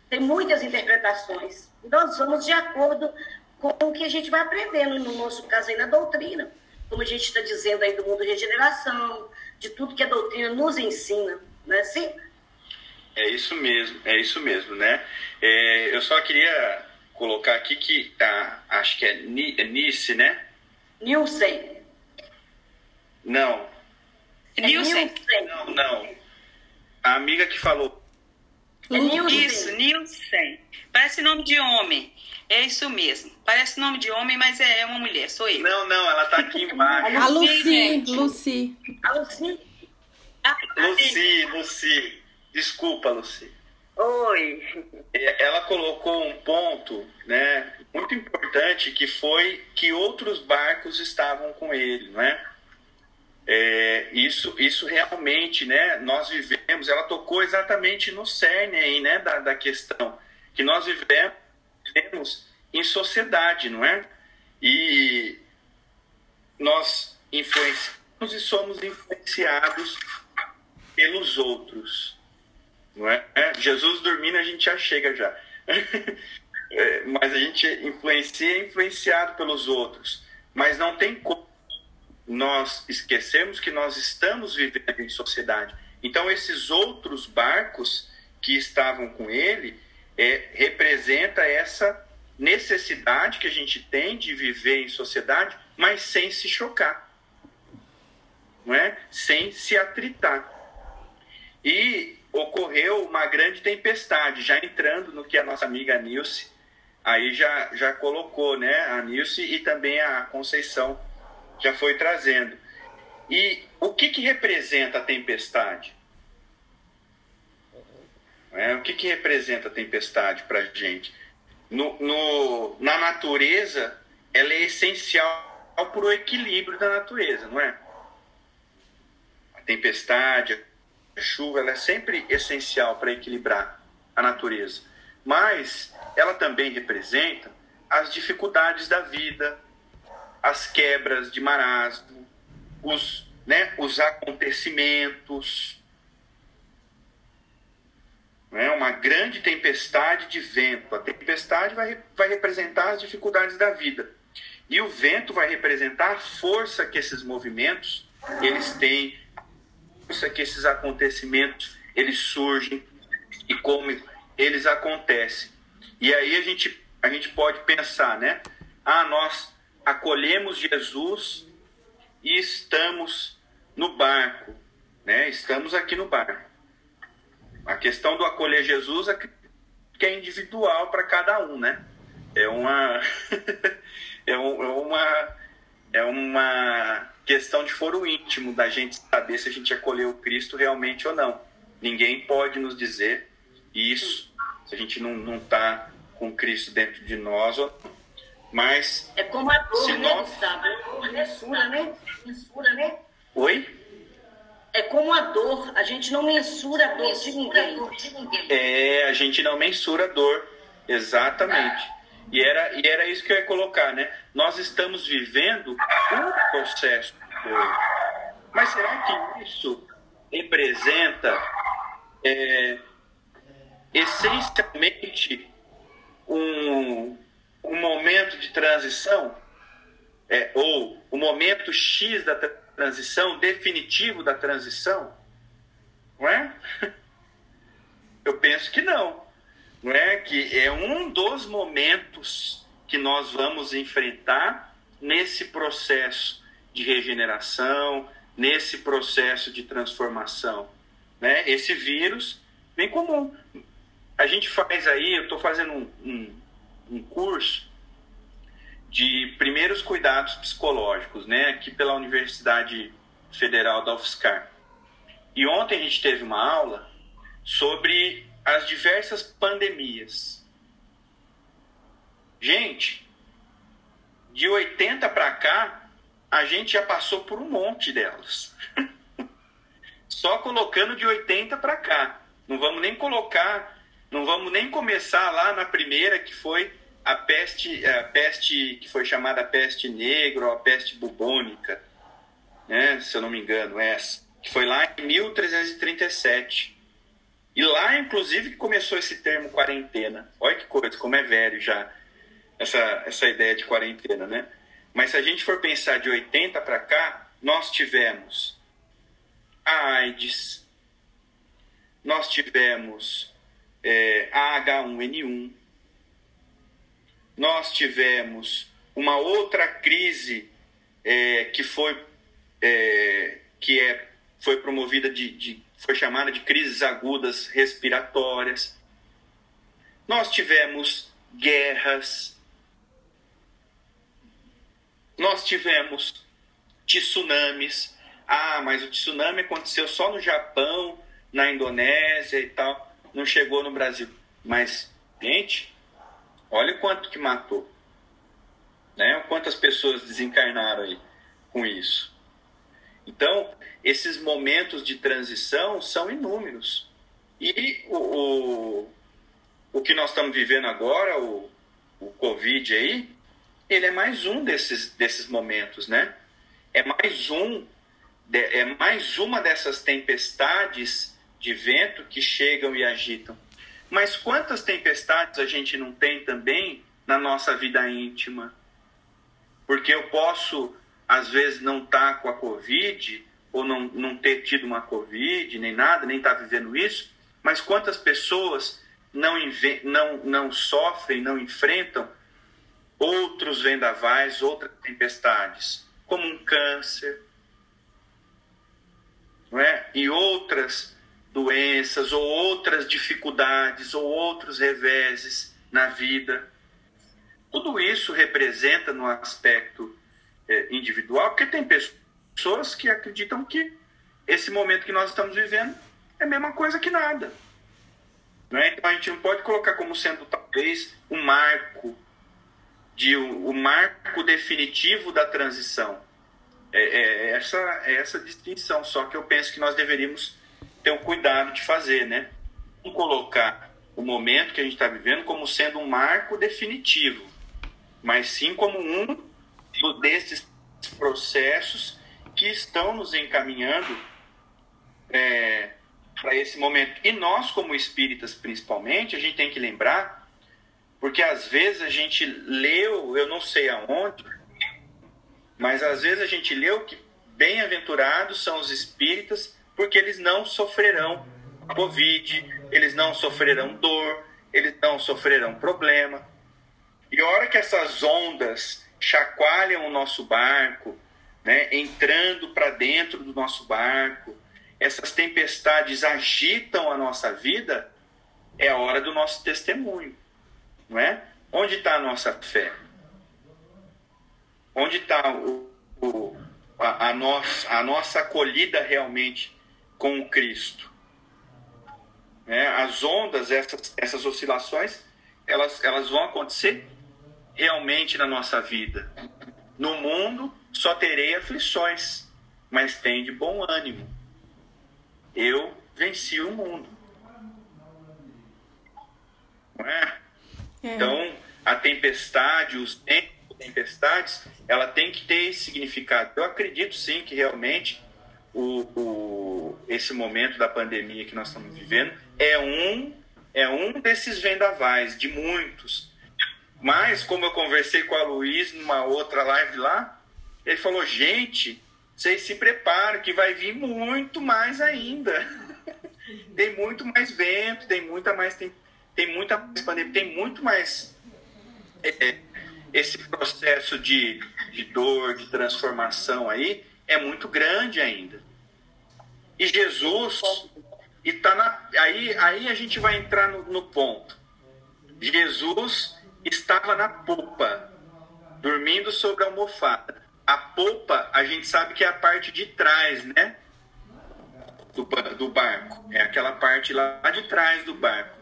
Speaker 2: Tem muitas interpretações. Nós vamos de acordo com o que a gente vai aprendendo, no nosso caso aí, na doutrina. Como a gente está dizendo aí do mundo de regeneração, de tudo que a doutrina nos ensina, não é assim?
Speaker 3: É isso mesmo, é isso mesmo, né? É, eu só queria colocar aqui que ah, acho que é, é Nice, né?
Speaker 2: Nielsen.
Speaker 3: Não.
Speaker 2: É Nielsen.
Speaker 3: Não, não. A amiga que falou.
Speaker 2: É Nielsen.
Speaker 8: Isso, Nielsen. Parece nome de homem. É isso mesmo. Parece nome de homem, mas é uma mulher, sou eu.
Speaker 3: Não, não, ela tá aqui embaixo.
Speaker 1: A Lucy, Lucy.
Speaker 2: A Lucy.
Speaker 3: Lucy, Lucy. Desculpa, Lucy.
Speaker 6: Oi.
Speaker 3: Ela colocou um ponto, né, muito importante que foi que outros barcos estavam com ele, não é? é isso, isso realmente, né, nós vivemos, ela tocou exatamente no cerne aí, né, da, da questão, que nós vivemos em sociedade, não é? E nós influenciamos e somos influenciados pelos outros. Não é? é? Jesus dormindo, a gente já chega já. [LAUGHS] é, mas a gente influencia é influenciado pelos outros. Mas não tem como nós esquecermos que nós estamos vivendo em sociedade. Então, esses outros barcos que estavam com ele é, representa essa necessidade que a gente tem de viver em sociedade, mas sem se chocar, não é? Sem se atritar. E ocorreu uma grande tempestade, já entrando no que a nossa amiga Nilce aí já, já colocou, né? A Nilce e também a Conceição já foi trazendo. E o que, que representa a tempestade? É, o que, que representa a tempestade para a gente? No, no, na natureza, ela é essencial para o equilíbrio da natureza, não é? A tempestade, chuva ela é sempre essencial para equilibrar a natureza, mas ela também representa as dificuldades da vida, as quebras de marasmo, os, né, os acontecimentos. É uma grande tempestade de vento. A tempestade vai, vai representar as dificuldades da vida. E o vento vai representar a força que esses movimentos eles têm, força que esses acontecimentos eles surgem e como eles acontecem. E aí a gente, a gente pode pensar, né? Ah, nós acolhemos Jesus e estamos no barco, né? Estamos aqui no barco. A questão do acolher Jesus é que é individual para cada um, né? É uma [LAUGHS] é, é uma é uma questão de foro íntimo da gente saber se a gente acolheu Cristo realmente ou não. Ninguém pode nos dizer isso se a gente não está com Cristo dentro de nós. Mas.
Speaker 2: É como a dor, né, nós... Gustavo? É mensura, né? Mensura, né?
Speaker 3: Oi?
Speaker 2: É como a dor, a gente não mensura a dor de ninguém.
Speaker 3: É, a gente não mensura a dor, exatamente. E era, e era isso que eu ia colocar, né? Nós estamos vivendo um processo Mas será que isso representa é, essencialmente um, um momento de transição? É, ou o momento X da transição, definitivo da transição? Não é? [LAUGHS] Eu penso que não não é? Que é um dos momentos que nós vamos enfrentar nesse processo de regeneração, nesse processo de transformação, né? Esse vírus bem comum. A gente faz aí, eu estou fazendo um, um, um curso de primeiros cuidados psicológicos, né? Aqui pela Universidade Federal da UFSCar. E ontem a gente teve uma aula sobre as diversas pandemias. Gente, de 80 para cá, a gente já passou por um monte delas. [LAUGHS] Só colocando de 80 para cá. Não vamos nem colocar, não vamos nem começar lá na primeira que foi a peste, a peste que foi chamada peste negra ou a peste bubônica, né? Se eu não me engano, essa, que foi lá em 1337. E lá, inclusive, que começou esse termo quarentena. Olha que coisa, como é velho já essa, essa ideia de quarentena, né? Mas se a gente for pensar de 80 para cá, nós tivemos a AIDS, nós tivemos é, a H1N1, nós tivemos uma outra crise é, que foi é, que é, foi promovida de, de foi chamada de crises agudas respiratórias. Nós tivemos guerras, nós tivemos tsunamis. Ah, mas o tsunami aconteceu só no Japão, na Indonésia e tal, não chegou no Brasil. Mas, gente, olha quanto que matou. Né? Quantas pessoas desencarnaram aí com isso. Então, esses momentos de transição são inúmeros. E o, o, o que nós estamos vivendo agora, o, o Covid aí, ele é mais um desses, desses momentos, né? É mais um, é mais uma dessas tempestades de vento que chegam e agitam. Mas quantas tempestades a gente não tem também na nossa vida íntima? Porque eu posso, às vezes, não estar tá com a Covid, ou não, não ter tido uma Covid, nem nada, nem estar tá vivendo isso, mas quantas pessoas não, não, não sofrem, não enfrentam outros vendavais, outras tempestades, como um câncer, não é? e outras doenças, ou outras dificuldades, ou outros reveses na vida. Tudo isso representa no aspecto é, individual, porque tem pessoas que acreditam que esse momento que nós estamos vivendo é a mesma coisa que nada. é? Então a gente não pode colocar como sendo talvez um marco de o, marco definitivo da transição. É, é, essa, é essa distinção, só que eu penso que nós deveríamos ter um cuidado de fazer, né? Não colocar o momento que a gente está vivendo como sendo um marco definitivo, mas sim como um desses processos que estão nos encaminhando é, para esse momento. E nós, como espíritas, principalmente, a gente tem que lembrar porque às vezes a gente leu, eu não sei aonde, mas às vezes a gente leu que bem-aventurados são os espíritas, porque eles não sofrerão Covid, eles não sofrerão dor, eles não sofrerão problema. E a hora que essas ondas chacoalham o nosso barco, né, entrando para dentro do nosso barco, essas tempestades agitam a nossa vida, é a hora do nosso testemunho não é? Onde está a nossa fé? Onde está a, a, nossa, a nossa acolhida realmente com o Cristo? É, as ondas, essas, essas oscilações, elas, elas vão acontecer realmente na nossa vida. No mundo só terei aflições, mas tem de bom ânimo. Eu venci o mundo. Não é? É. Então, a tempestade, os tempestades, ela tem que ter esse significado. Eu acredito sim que realmente o, o, esse momento da pandemia que nós estamos vivendo é um, é um desses vendavais, de muitos. Mas, como eu conversei com a Luiz numa outra live lá, ele falou: gente, vocês se preparam que vai vir muito mais ainda. [LAUGHS] tem muito mais vento, tem muita mais tempestade tem muita pandemia, tem muito mais é, esse processo de, de dor, de transformação aí, é muito grande ainda. E Jesus, e tá na, aí, aí a gente vai entrar no, no ponto. Jesus estava na popa, dormindo sobre a almofada. A popa, a gente sabe que é a parte de trás, né? Do, do barco. É aquela parte lá de trás do barco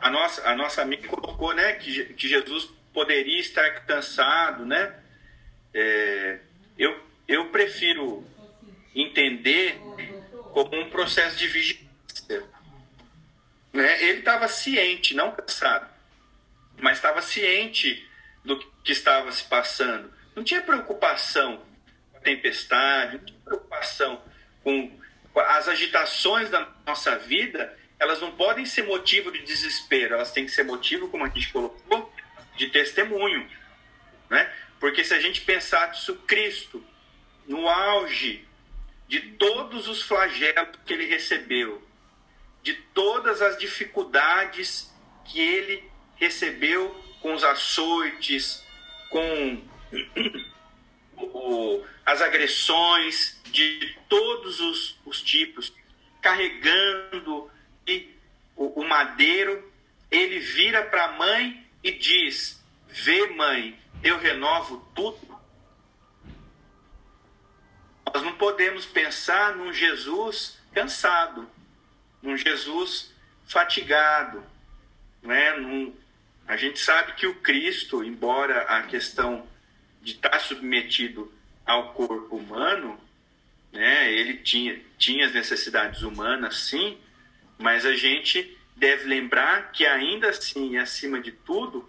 Speaker 3: a nossa, a nossa amiga colocou né, que, que Jesus poderia estar cansado, né? é, eu, eu prefiro entender como um processo de vigilância. Né? Ele estava ciente, não cansado, mas estava ciente do que estava se passando. Não tinha preocupação com a tempestade, não tinha preocupação com as agitações da nossa vida, elas não podem ser motivo de desespero, elas têm que ser motivo, como a gente colocou, de testemunho. Né? Porque se a gente pensar isso, Cristo, no auge de todos os flagelos que ele recebeu, de todas as dificuldades que ele recebeu com os açoites, com as agressões de todos os, os tipos, carregando o, o madeiro, ele vira para a mãe e diz: Vê, mãe, eu renovo tudo. Nós não podemos pensar num Jesus cansado, num Jesus fatigado. Né? Num... A gente sabe que o Cristo, embora a questão de estar submetido ao corpo humano, né, ele tinha, tinha as necessidades humanas, sim, mas a gente deve lembrar que ainda assim, e acima de tudo,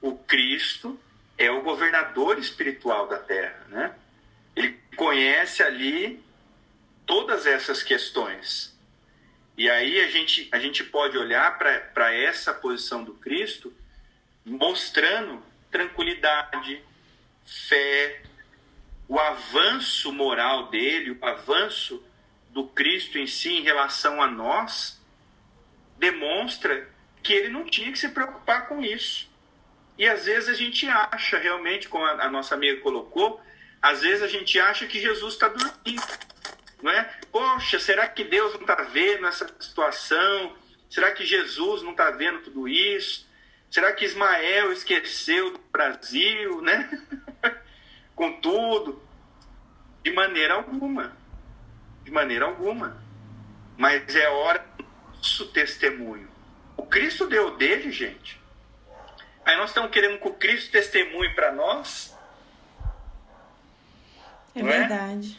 Speaker 3: o Cristo é o governador espiritual da terra, né? Ele conhece ali todas essas questões. E aí a gente, a gente pode olhar para essa posição do Cristo mostrando tranquilidade, fé, o avanço moral dele, o avanço do Cristo em si em relação a nós, demonstra que ele não tinha que se preocupar com isso. E às vezes a gente acha, realmente, como a, nossa amiga colocou, às vezes a gente acha que Jesus está dormindo. Não é? Poxa, será que Deus não está vendo essa situação? Será que Jesus não está vendo tudo isso? Será que Ismael esqueceu do Brasil, né? [LAUGHS] Com tudo? De maneira alguma. De maneira alguma. Mas é hora do nosso testemunho. O Cristo deu dele, gente. Aí nós estamos querendo que o Cristo testemunhe para nós.
Speaker 1: É, é? verdade.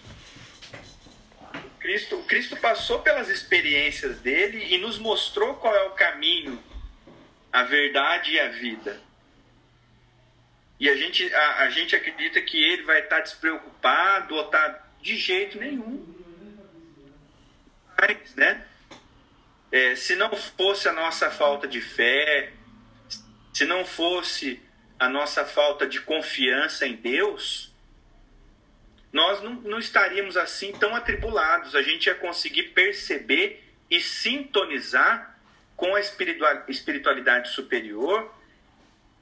Speaker 3: É? O, Cristo, Cristo passou pelas experiências dele e nos mostrou qual é o caminho, a verdade e a vida. E a gente, a, a gente acredita que ele vai estar despreocupado ou tá de jeito nenhum. Mas, né? É, se não fosse a nossa falta de fé, se não fosse a nossa falta de confiança em Deus, nós não, não estaríamos assim tão atribulados. A gente ia conseguir perceber e sintonizar com a espiritualidade superior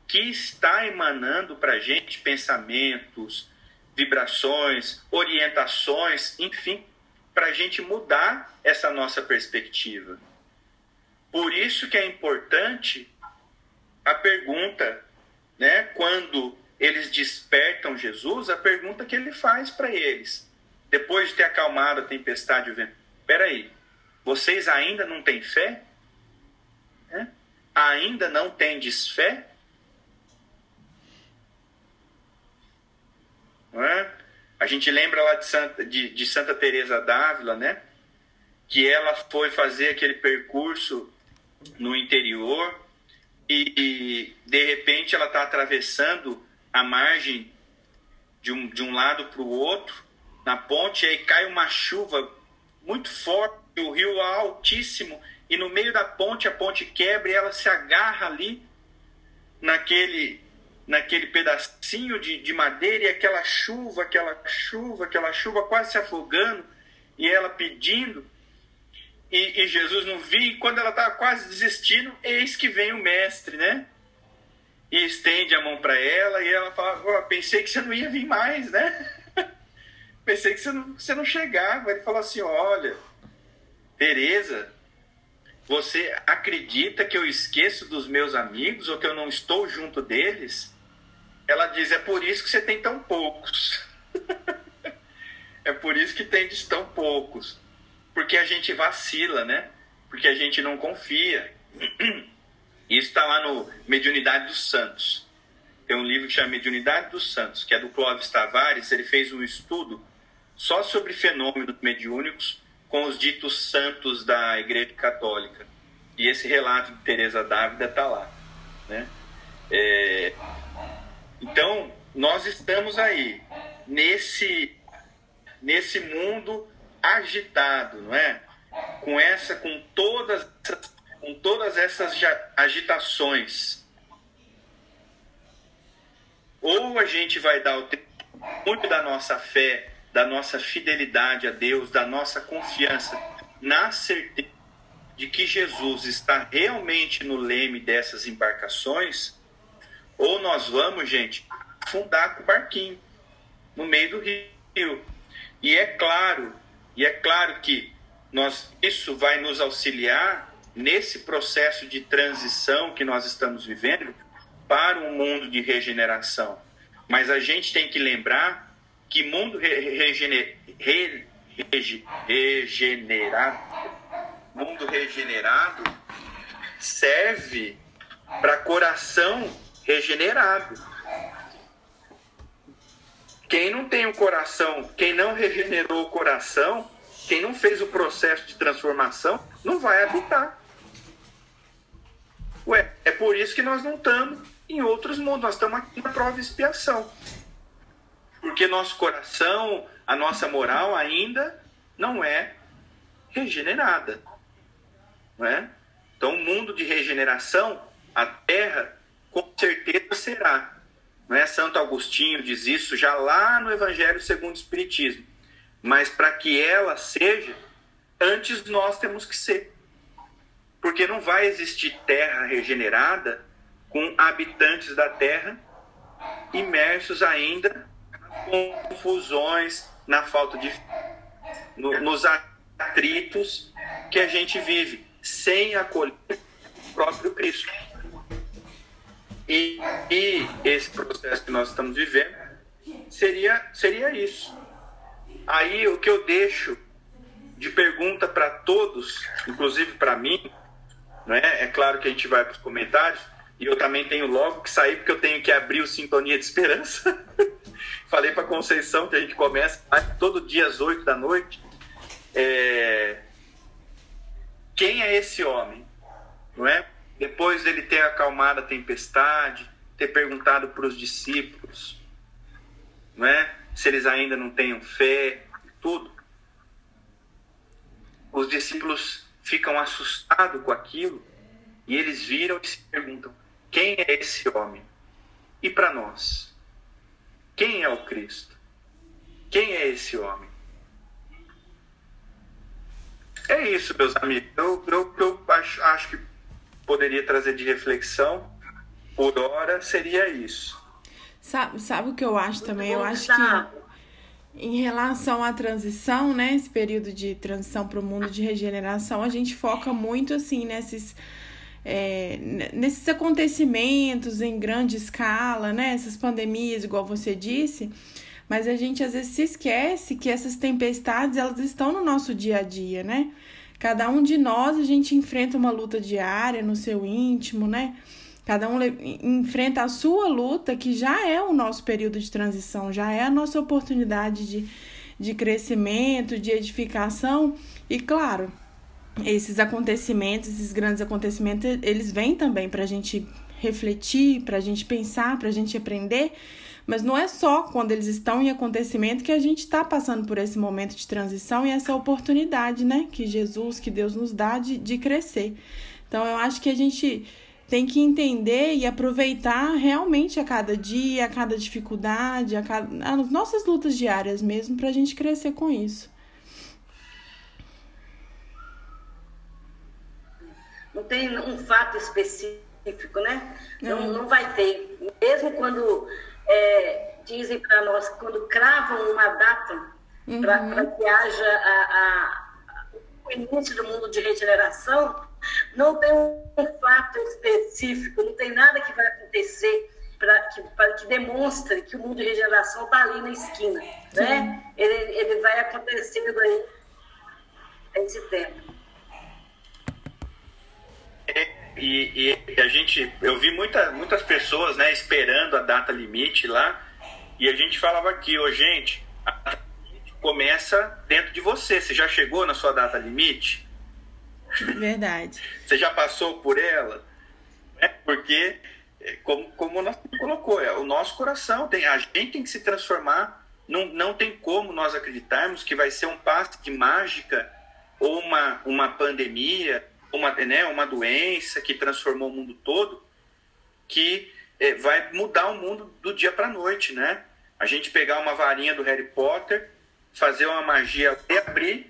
Speaker 3: que está emanando para a gente pensamentos, vibrações, orientações, enfim, para a gente mudar essa nossa perspectiva. Por isso que é importante a pergunta, né, quando eles despertam Jesus, a pergunta que ele faz para eles, depois de ter acalmado a tempestade e o vento: peraí, vocês ainda não têm fé? É? Ainda não tendes fé? É? A gente lembra lá de Santa, de, de Santa Teresa d'Ávila, né? Que ela foi fazer aquele percurso no interior e, e de repente ela está atravessando a margem de um, de um lado para o outro na ponte, aí cai uma chuva muito forte, o rio altíssimo, e no meio da ponte a ponte quebra e ela se agarra ali naquele naquele pedacinho de, de madeira e aquela chuva, aquela chuva, aquela chuva quase se afogando e ela pedindo e, e Jesus não via, e quando ela estava quase desistindo, eis que vem o mestre, né? E estende a mão para ela, e ela fala: Pensei que você não ia vir mais, né? [LAUGHS] Pensei que você não, você não chegava. Ele falou assim: Olha, Tereza, você acredita que eu esqueço dos meus amigos ou que eu não estou junto deles? Ela diz: É por isso que você tem tão poucos. [LAUGHS] é por isso que tem tão poucos porque a gente vacila, né? Porque a gente não confia. [CLEARS THROAT] Isso está lá no Mediunidade dos Santos, tem um livro que chama Mediunidade dos Santos, que é do Clóvis Tavares. Ele fez um estudo só sobre fenômenos mediúnicos com os ditos santos da Igreja Católica. E esse relato de Teresa Dávida está lá. Né? É... Então, nós estamos aí, nesse, nesse mundo agitado, não é? Com essa, com todas, com todas essas agitações ou a gente vai dar o muito da nossa fé, da nossa fidelidade a Deus, da nossa confiança na certeza de que Jesus está realmente no leme dessas embarcações, ou nós vamos, gente, afundar com o barquinho no meio do rio. E é claro, e é claro que nós isso vai nos auxiliar nesse processo de transição que nós estamos vivendo para um mundo de regeneração. Mas a gente tem que lembrar que mundo regener, re, rege, regenerado, mundo regenerado serve para coração regenerado. Quem não tem o coração, quem não regenerou o coração, quem não fez o processo de transformação, não vai habitar. Ué, é por isso que nós não estamos em outros mundos. Nós estamos aqui na prova e expiação. Porque nosso coração, a nossa moral ainda não é regenerada. Não é? Então, o mundo de regeneração, a terra, com certeza será. Não é? Santo Agostinho diz isso já lá no Evangelho segundo o Espiritismo. Mas para que ela seja, antes nós temos que ser. Porque não vai existir terra regenerada com habitantes da terra imersos ainda nas confusões, na falta de. No, nos atritos que a gente vive, sem acolher o próprio Cristo. E, e esse processo que nós estamos vivendo seria, seria isso. Aí o que eu deixo de pergunta para todos, inclusive para mim, não é? Claro que a gente vai para os comentários e eu também tenho logo que sair, porque eu tenho que abrir o Sintonia de Esperança. [LAUGHS] Falei para Conceição que a gente começa todo dia às 8 da noite. É... Quem é esse homem? Não é? Depois dele ter acalmado a tempestade, ter perguntado para os discípulos, não é? Se eles ainda não tenham fé, tudo. Os discípulos ficam assustados com aquilo e eles viram e se perguntam: quem é esse homem? E para nós? Quem é o Cristo? Quem é esse homem? É isso, meus amigos. Eu, eu, eu acho, acho que poderia trazer de reflexão por hora seria isso.
Speaker 1: Sabe, sabe o que eu acho também? Eu acho que em relação à transição, né, esse período de transição para o mundo de regeneração, a gente foca muito assim nesses é, nesses acontecimentos em grande escala, né? Essas pandemias, igual você disse, mas a gente às vezes se esquece que essas tempestades elas estão no nosso dia a dia, né? Cada um de nós a gente enfrenta uma luta diária no seu íntimo, né? Cada um enfrenta a sua luta, que já é o nosso período de transição, já é a nossa oportunidade de, de crescimento, de edificação. E claro, esses acontecimentos, esses grandes acontecimentos, eles vêm também para a gente refletir, para a gente pensar, para a gente aprender. Mas não é só quando eles estão em acontecimento que a gente está passando por esse momento de transição e essa oportunidade, né? Que Jesus, que Deus nos dá de, de crescer. Então eu acho que a gente tem que entender e aproveitar realmente a cada dia, a cada dificuldade, a cada, as nossas lutas diárias mesmo, para a gente crescer com isso.
Speaker 2: não tem um fato específico, né? Não, não vai ter. Mesmo quando é, dizem para nós, quando cravam uma data uhum. para que haja a, a, o início do mundo de regeneração, não tem um fato específico, não tem nada que vai acontecer para que, que demonstre que o mundo de regeneração está ali na esquina. Né? Ele, ele vai acontecendo aí esse tempo.
Speaker 3: e, e, a gente, eu vi muita, muitas pessoas, né, esperando a data limite lá, e a gente falava aqui, ô gente, a data limite começa dentro de você. Você já chegou na sua data limite?
Speaker 1: Verdade.
Speaker 3: você já passou por ela? É porque, é, como, como nosso colocou, é, o nosso coração tem, a gente tem que se transformar. Não, não tem como nós acreditarmos que vai ser um passe de mágica ou uma, uma pandemia uma, né, uma doença que transformou o mundo todo, que é, vai mudar o mundo do dia para a noite, né? A gente pegar uma varinha do Harry Potter, fazer uma magia e abrir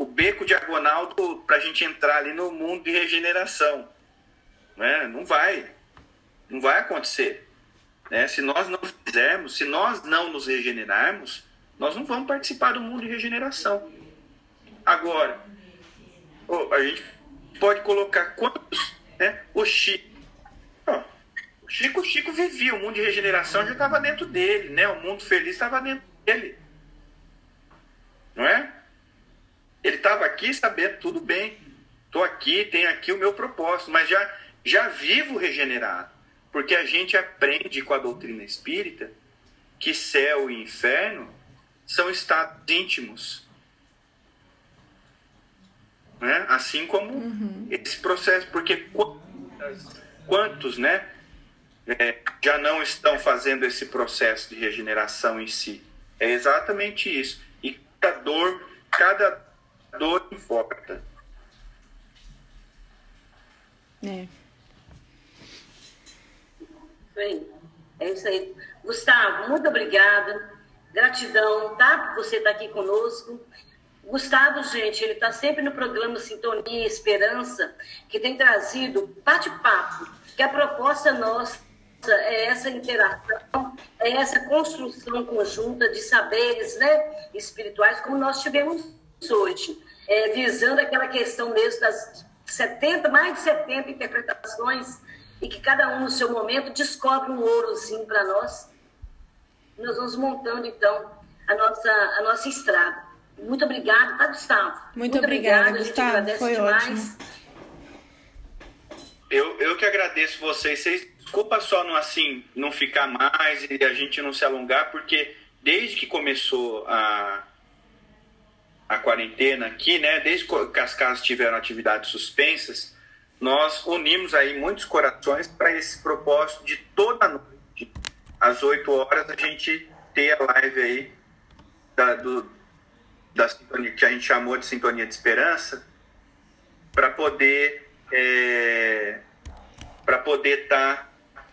Speaker 3: o beco diagonal para a gente entrar ali no mundo de regeneração. Né? Não vai. Não vai acontecer. Né? Se nós não fizermos, se nós não nos regenerarmos, nós não vamos participar do mundo de regeneração. Agora, a gente pode colocar quantos, né? O Chico. o Chico, Chico vivia, o mundo de regeneração já estava dentro dele, né? O mundo feliz estava dentro dele. Não é? Ele estava aqui sabendo, tudo bem. Estou aqui, tenho aqui o meu propósito, mas já, já vivo regenerado. Porque a gente aprende com a doutrina espírita que céu e inferno são estados íntimos né? Assim como uhum. esse processo, porque quantos, quantos né, é, já não estão fazendo esse processo de regeneração em si? É exatamente isso. E cada dor, cada dor importa.
Speaker 1: É.
Speaker 2: Bem, é isso aí. Gustavo, muito obrigada. Gratidão, tá? Você está aqui conosco. Gustavo, gente, ele está sempre no programa Sintonia Esperança, que tem trazido bate-papo, que a proposta nossa é essa interação, é essa construção conjunta de saberes né, espirituais, como nós tivemos hoje, é, visando aquela questão mesmo das 70, mais de 70 interpretações, e que cada um no seu momento descobre um ourozinho para nós. Nós vamos montando, então, a nossa, a nossa estrada. Muito obrigada, tá, Gustavo?
Speaker 1: Muito, Muito obrigada, obrigada Gustavo. Foi demais. ótimo.
Speaker 3: Eu, eu que agradeço vocês. Vocês desculpa só não assim não ficar mais e a gente não se alongar, porque desde que começou a, a quarentena aqui, né? Desde que as casas tiveram atividades suspensas, nós unimos aí muitos corações para esse propósito de toda noite, às 8 horas, a gente ter a live aí da, do, da sintonia, que a gente chamou de sintonia de esperança, para poder é, para poder estar tá,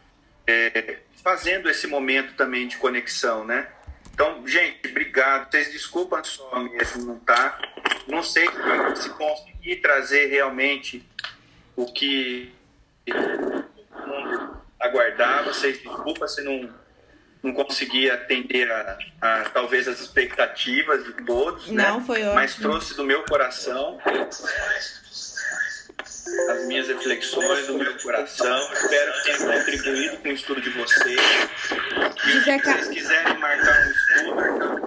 Speaker 3: é, fazendo esse momento também de conexão, né? Então, gente, obrigado. Vocês desculpam só mesmo, não tá? Não sei se conseguir trazer realmente o que o mundo aguardava. Vocês desculpam se não não consegui atender a, a, talvez as expectativas de todos,
Speaker 1: né? não,
Speaker 3: né?
Speaker 1: Foi ótimo.
Speaker 3: Mas trouxe do meu coração as minhas reflexões do meu coração. Espero que tenha contribuído com o estudo de vocês. E se vocês quiserem marcar um estudo.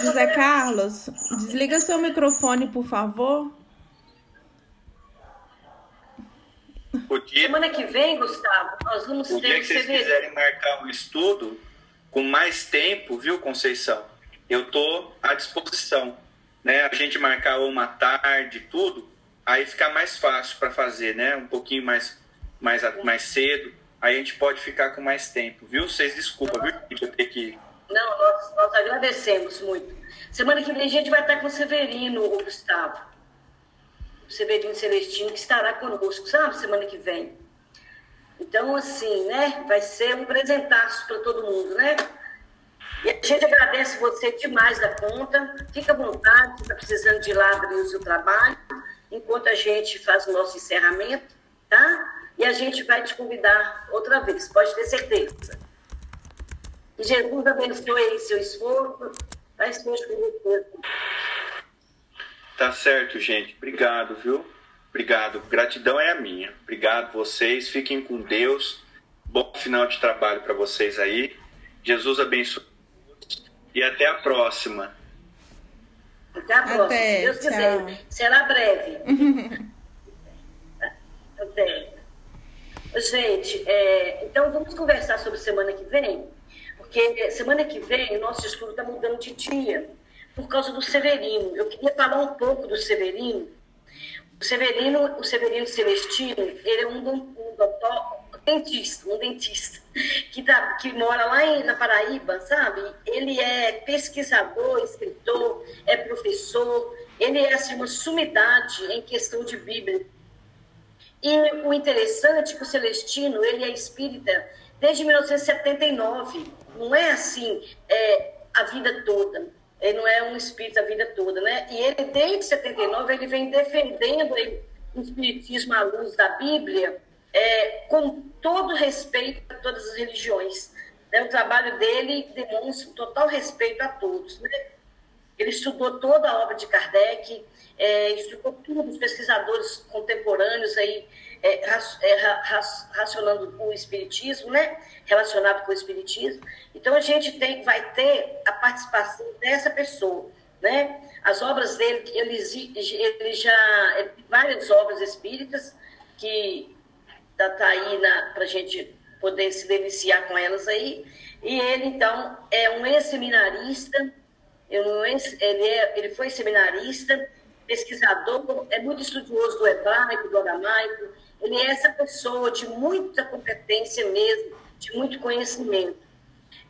Speaker 1: José Carlos, desliga seu microfone, por favor.
Speaker 2: O dia, Semana que vem, Gustavo, nós vamos
Speaker 3: o ter dia que vocês quiserem marcar um estudo com mais tempo, viu, Conceição? Eu tô à disposição, né? A gente marcar uma tarde, tudo, aí fica mais fácil para fazer, né? Um pouquinho mais, mais, mais cedo, aí a gente pode ficar com mais tempo, viu? Vocês desculpa, viu? Eu ter que
Speaker 2: não, nós, nós agradecemos muito. Semana que vem a gente vai estar com o Severino, o Gustavo. Severino Celestino, que estará conosco, sabe, semana que vem. Então, assim, né, vai ser um presentaço para todo mundo, né? E a gente agradece você demais da conta. Fica à vontade, está precisando de ir lá abrir o seu trabalho, enquanto a gente faz o nosso encerramento, tá? E a gente vai te convidar outra vez, pode ter certeza. E Jesus abençoe seu esforço, faz suas com
Speaker 3: Tá certo, gente. Obrigado, viu? Obrigado. Gratidão é a minha. Obrigado vocês. Fiquem com Deus. Bom final de trabalho para vocês aí. Jesus abençoe. E até a próxima.
Speaker 2: Até a próxima, até, se Deus tchau. quiser. Será breve. [LAUGHS] até. Gente, é, então vamos conversar sobre semana que vem, porque semana que vem o nosso estudo está mudando de dia, por causa do Severino. Eu queria falar um pouco do Severino. O Severino, o Severino Celestino, ele é um, um, um dentista, um dentista que, tá, que mora lá em, na Paraíba, sabe? Ele é pesquisador, escritor, é professor, ele é assim, uma sumidade em questão de Bíblia. E o interessante é que o Celestino, ele é espírita desde 1979. Não é assim é, a vida toda. Ele não é um espírita a vida toda, né? E ele, desde 79, ele vem defendendo o espiritismo à luz da Bíblia é, com todo respeito a todas as religiões. Né? O trabalho dele demonstra total respeito a todos. Né? Ele estudou toda a obra de Kardec, é, estudou tudo, os pesquisadores contemporâneos aí, é, é, racionando o espiritismo, né? relacionado com o espiritismo. Então a gente tem, vai ter a participação dessa pessoa, né? As obras dele, ele, ele já ele várias obras espíritas que tá aí para a gente poder se deliciar com elas aí. E ele então é um ex-seminarista, ele, é, ele foi seminarista, pesquisador, é muito estudioso do hebraico, do aramaico, ele é essa pessoa de muita competência mesmo, de muito conhecimento.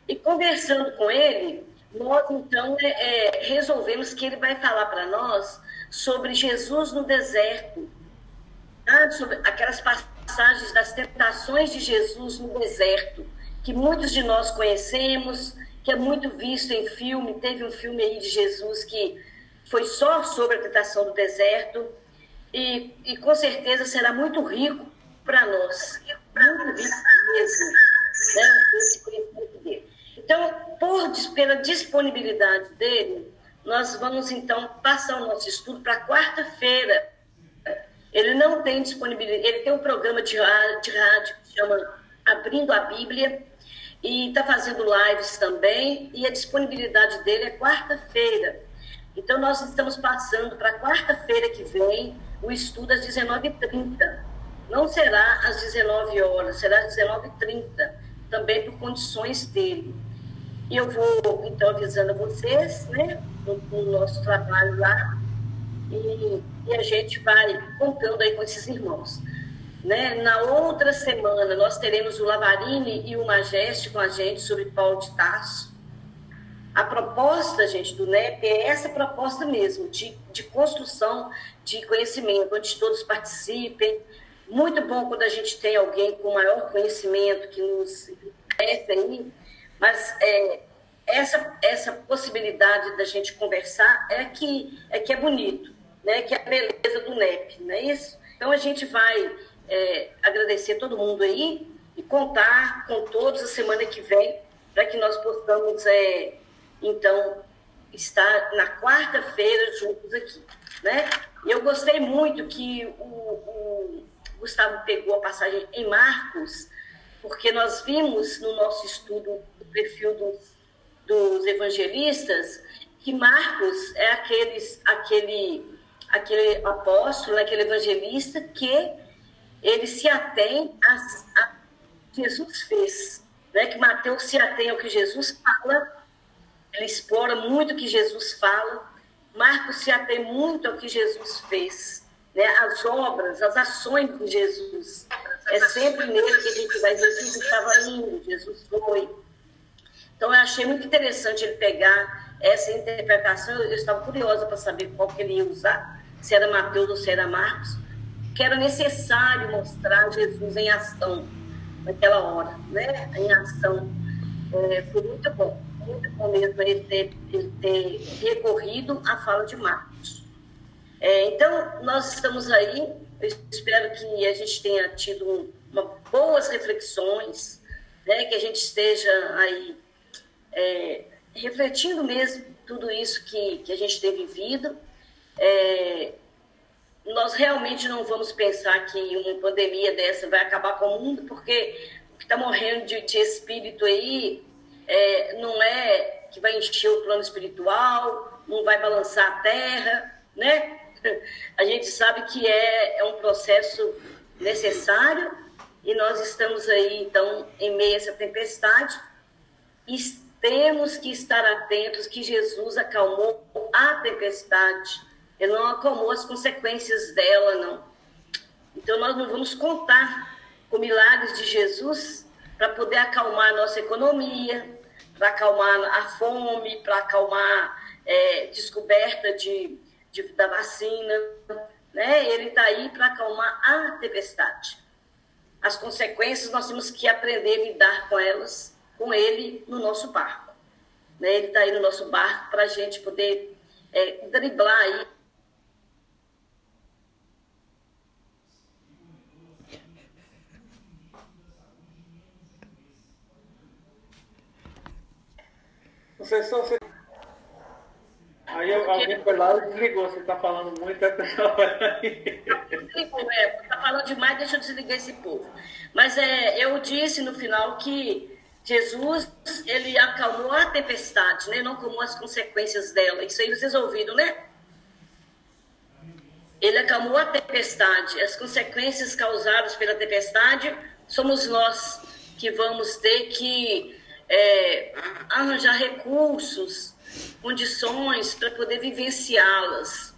Speaker 2: E conversando com ele, nós então é, é, resolvemos que ele vai falar para nós sobre Jesus no deserto, sobre aquelas passagens das tentações de Jesus no deserto, que muitos de nós conhecemos, que é muito visto em filme. Teve um filme aí de Jesus que foi só sobre a tentação do deserto e, e com certeza será muito rico para nós, muito rico mesmo, né, esse conhecimento dele. Então, por, pela disponibilidade dele, nós vamos então passar o nosso estudo para quarta-feira. Ele não tem disponibilidade, ele tem um programa de rádio, de rádio que chama Abrindo a Bíblia e está fazendo lives também, e a disponibilidade dele é quarta-feira. Então, nós estamos passando para quarta-feira que vem, o estudo às 19h30. Não será às 19 horas, será às 19h30, também por condições dele. E eu vou, então, avisando a vocês, né, no, no nosso trabalho lá, e, e, a gente vai contando aí com esses irmãos. Né? Na outra semana, nós teremos o Lavarini e o Majeste com a gente sobre Paulo de Tarso. A proposta, gente, do NEP é essa proposta mesmo, de, de construção de conhecimento, onde todos participem. Muito bom quando a gente tem alguém com maior conhecimento que nos interessa aí, mas é, essa, essa possibilidade da gente conversar é que é, que é bonito, né? que é a beleza do NEP, não é isso? Então a gente vai é, agradecer todo mundo aí e contar com todos a semana que vem para que nós possamos é, então, estar na quarta-feira juntos aqui, né? Eu gostei muito que o, o, Gustavo pegou a passagem em Marcos, porque nós vimos no nosso estudo do perfil dos, dos evangelistas que Marcos é aqueles, aquele, aquele apóstolo, né, aquele evangelista que ele se atém a, a Jesus fez, né? que Mateus se atém ao que Jesus fala ele explora muito o que Jesus fala. Marcos se atém muito ao que Jesus fez, né? as obras, as ações de Jesus. É sempre nele que a gente vai dizer, Jesus estava indo, Jesus foi. Então, eu achei muito interessante ele pegar essa interpretação. Eu estava curiosa para saber qual que ele ia usar, se era Mateus ou se era Marcos, que era necessário mostrar Jesus em ação naquela hora, né? Em ação. É, foi muito bom muito bom mesmo ele ter, ele ter recorrido à fala de Marcos. É, então, nós estamos aí, eu espero que a gente tenha tido uma, boas reflexões, né, que a gente esteja aí é, refletindo mesmo tudo isso que, que a gente tem vivido. É, nós realmente não vamos pensar que uma pandemia dessa vai acabar com o mundo, porque o que está morrendo de, de espírito aí é, não é que vai encher o plano espiritual, não vai balançar a terra, né? [LAUGHS] A gente sabe que é, é um processo necessário e nós estamos aí, então, em meio a essa tempestade, e temos que estar atentos que Jesus acalmou a tempestade, ele não acalmou as consequências dela, não. Então, nós não vamos contar com milagres de Jesus para poder acalmar a nossa economia, para acalmar a fome, para acalmar é, descoberta de, de, da vacina. Né? Ele está aí para acalmar a tempestade. As consequências nós temos que aprender a lidar com elas, com ele no nosso barco. Né? Ele está aí no nosso barco para a gente poder é, driblar aí
Speaker 9: Você. Aí alguém foi lá e desligou. Você está falando muito, a pessoa.
Speaker 2: Está falando demais, deixa eu desligar esse povo. Mas é, eu disse no final que Jesus, ele acalmou a tempestade, né? Não acalmou as consequências dela. Isso aí vocês ouviram, né? Ele acalmou a tempestade. As consequências causadas pela tempestade somos nós que vamos ter que é, arranjar recursos, condições para poder vivenciá-las.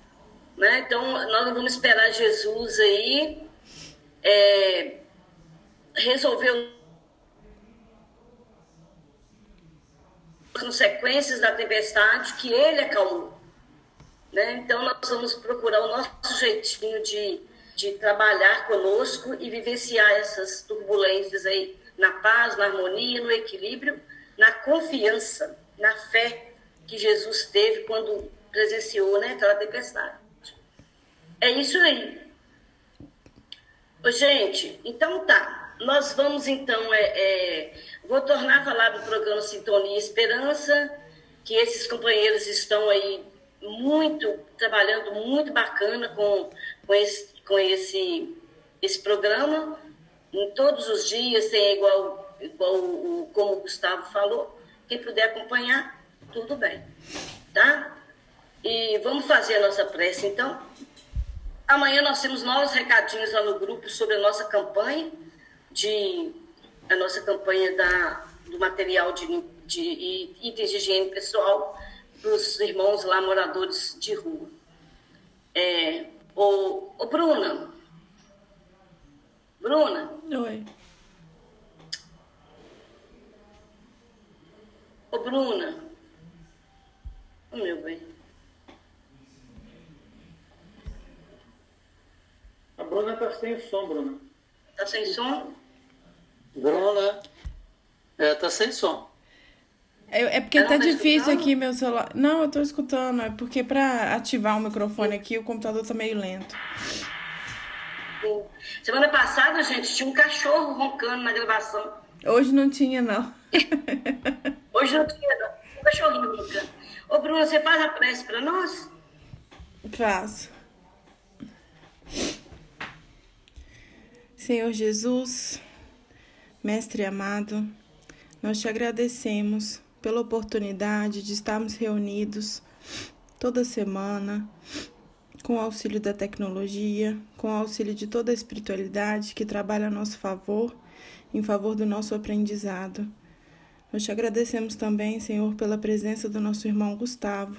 Speaker 2: Né? Então, nós não vamos esperar Jesus aí é, resolver as consequências da tempestade que ele acalmou. Né? Então, nós vamos procurar o nosso jeitinho de, de trabalhar conosco e vivenciar essas turbulências aí na paz, na harmonia, no equilíbrio, na confiança, na fé que Jesus teve quando presenciou né, aquela tempestade. É isso aí. Gente, então tá. Nós vamos então. É, é, vou tornar a falar do programa Sintonia Esperança, que esses companheiros estão aí muito, trabalhando muito bacana com, com, esse, com esse, esse programa em todos os dias, tem igual, igual o, como o Gustavo falou. Quem puder acompanhar, tudo bem. Tá? E vamos fazer a nossa prece, então. Amanhã nós temos novos recadinhos lá no grupo sobre a nossa campanha, de, a nossa campanha da, do material de, de itens de higiene pessoal para os irmãos lá moradores de rua. É, ô, ô Bruna, Bruna?
Speaker 1: Oi.
Speaker 2: Ô, Bruna. Ô, meu bem.
Speaker 9: A Bruna tá sem som, Bruna.
Speaker 2: Tá sem som?
Speaker 10: Bruna. É, tá sem som.
Speaker 1: É, é porque Ela tá, tá difícil escutando? aqui meu celular. Não, eu tô escutando. É porque pra ativar o microfone aqui, o computador tá meio lento.
Speaker 2: Semana passada, gente, tinha um cachorro roncando na gravação.
Speaker 1: Hoje não tinha, não. [LAUGHS]
Speaker 2: Hoje não tinha, não. Um cachorrinho roncando. Ô, Bruna, você faz a prece para nós?
Speaker 1: Faço. Senhor Jesus, Mestre amado, nós te agradecemos pela oportunidade de estarmos reunidos toda semana com o auxílio da tecnologia, com o auxílio de toda a espiritualidade que trabalha a nosso favor, em favor do nosso aprendizado. Nós te agradecemos também, Senhor, pela presença do nosso irmão Gustavo,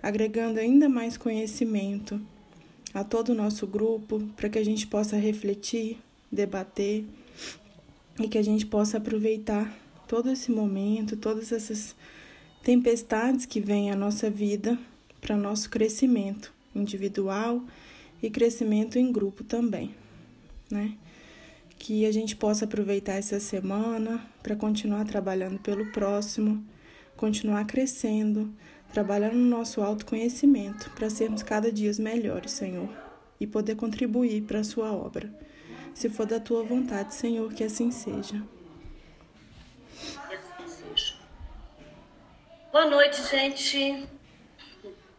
Speaker 1: agregando ainda mais conhecimento a todo o nosso grupo, para que a gente possa refletir, debater e que a gente possa aproveitar todo esse momento, todas essas tempestades que vêm à nossa vida para nosso crescimento individual e crescimento em grupo também, né? Que a gente possa aproveitar essa semana para continuar trabalhando pelo próximo, continuar crescendo, trabalhando no nosso autoconhecimento para sermos cada dia melhores, Senhor, e poder contribuir para a sua obra. Se for da tua vontade, Senhor, que assim seja.
Speaker 2: Boa noite, gente.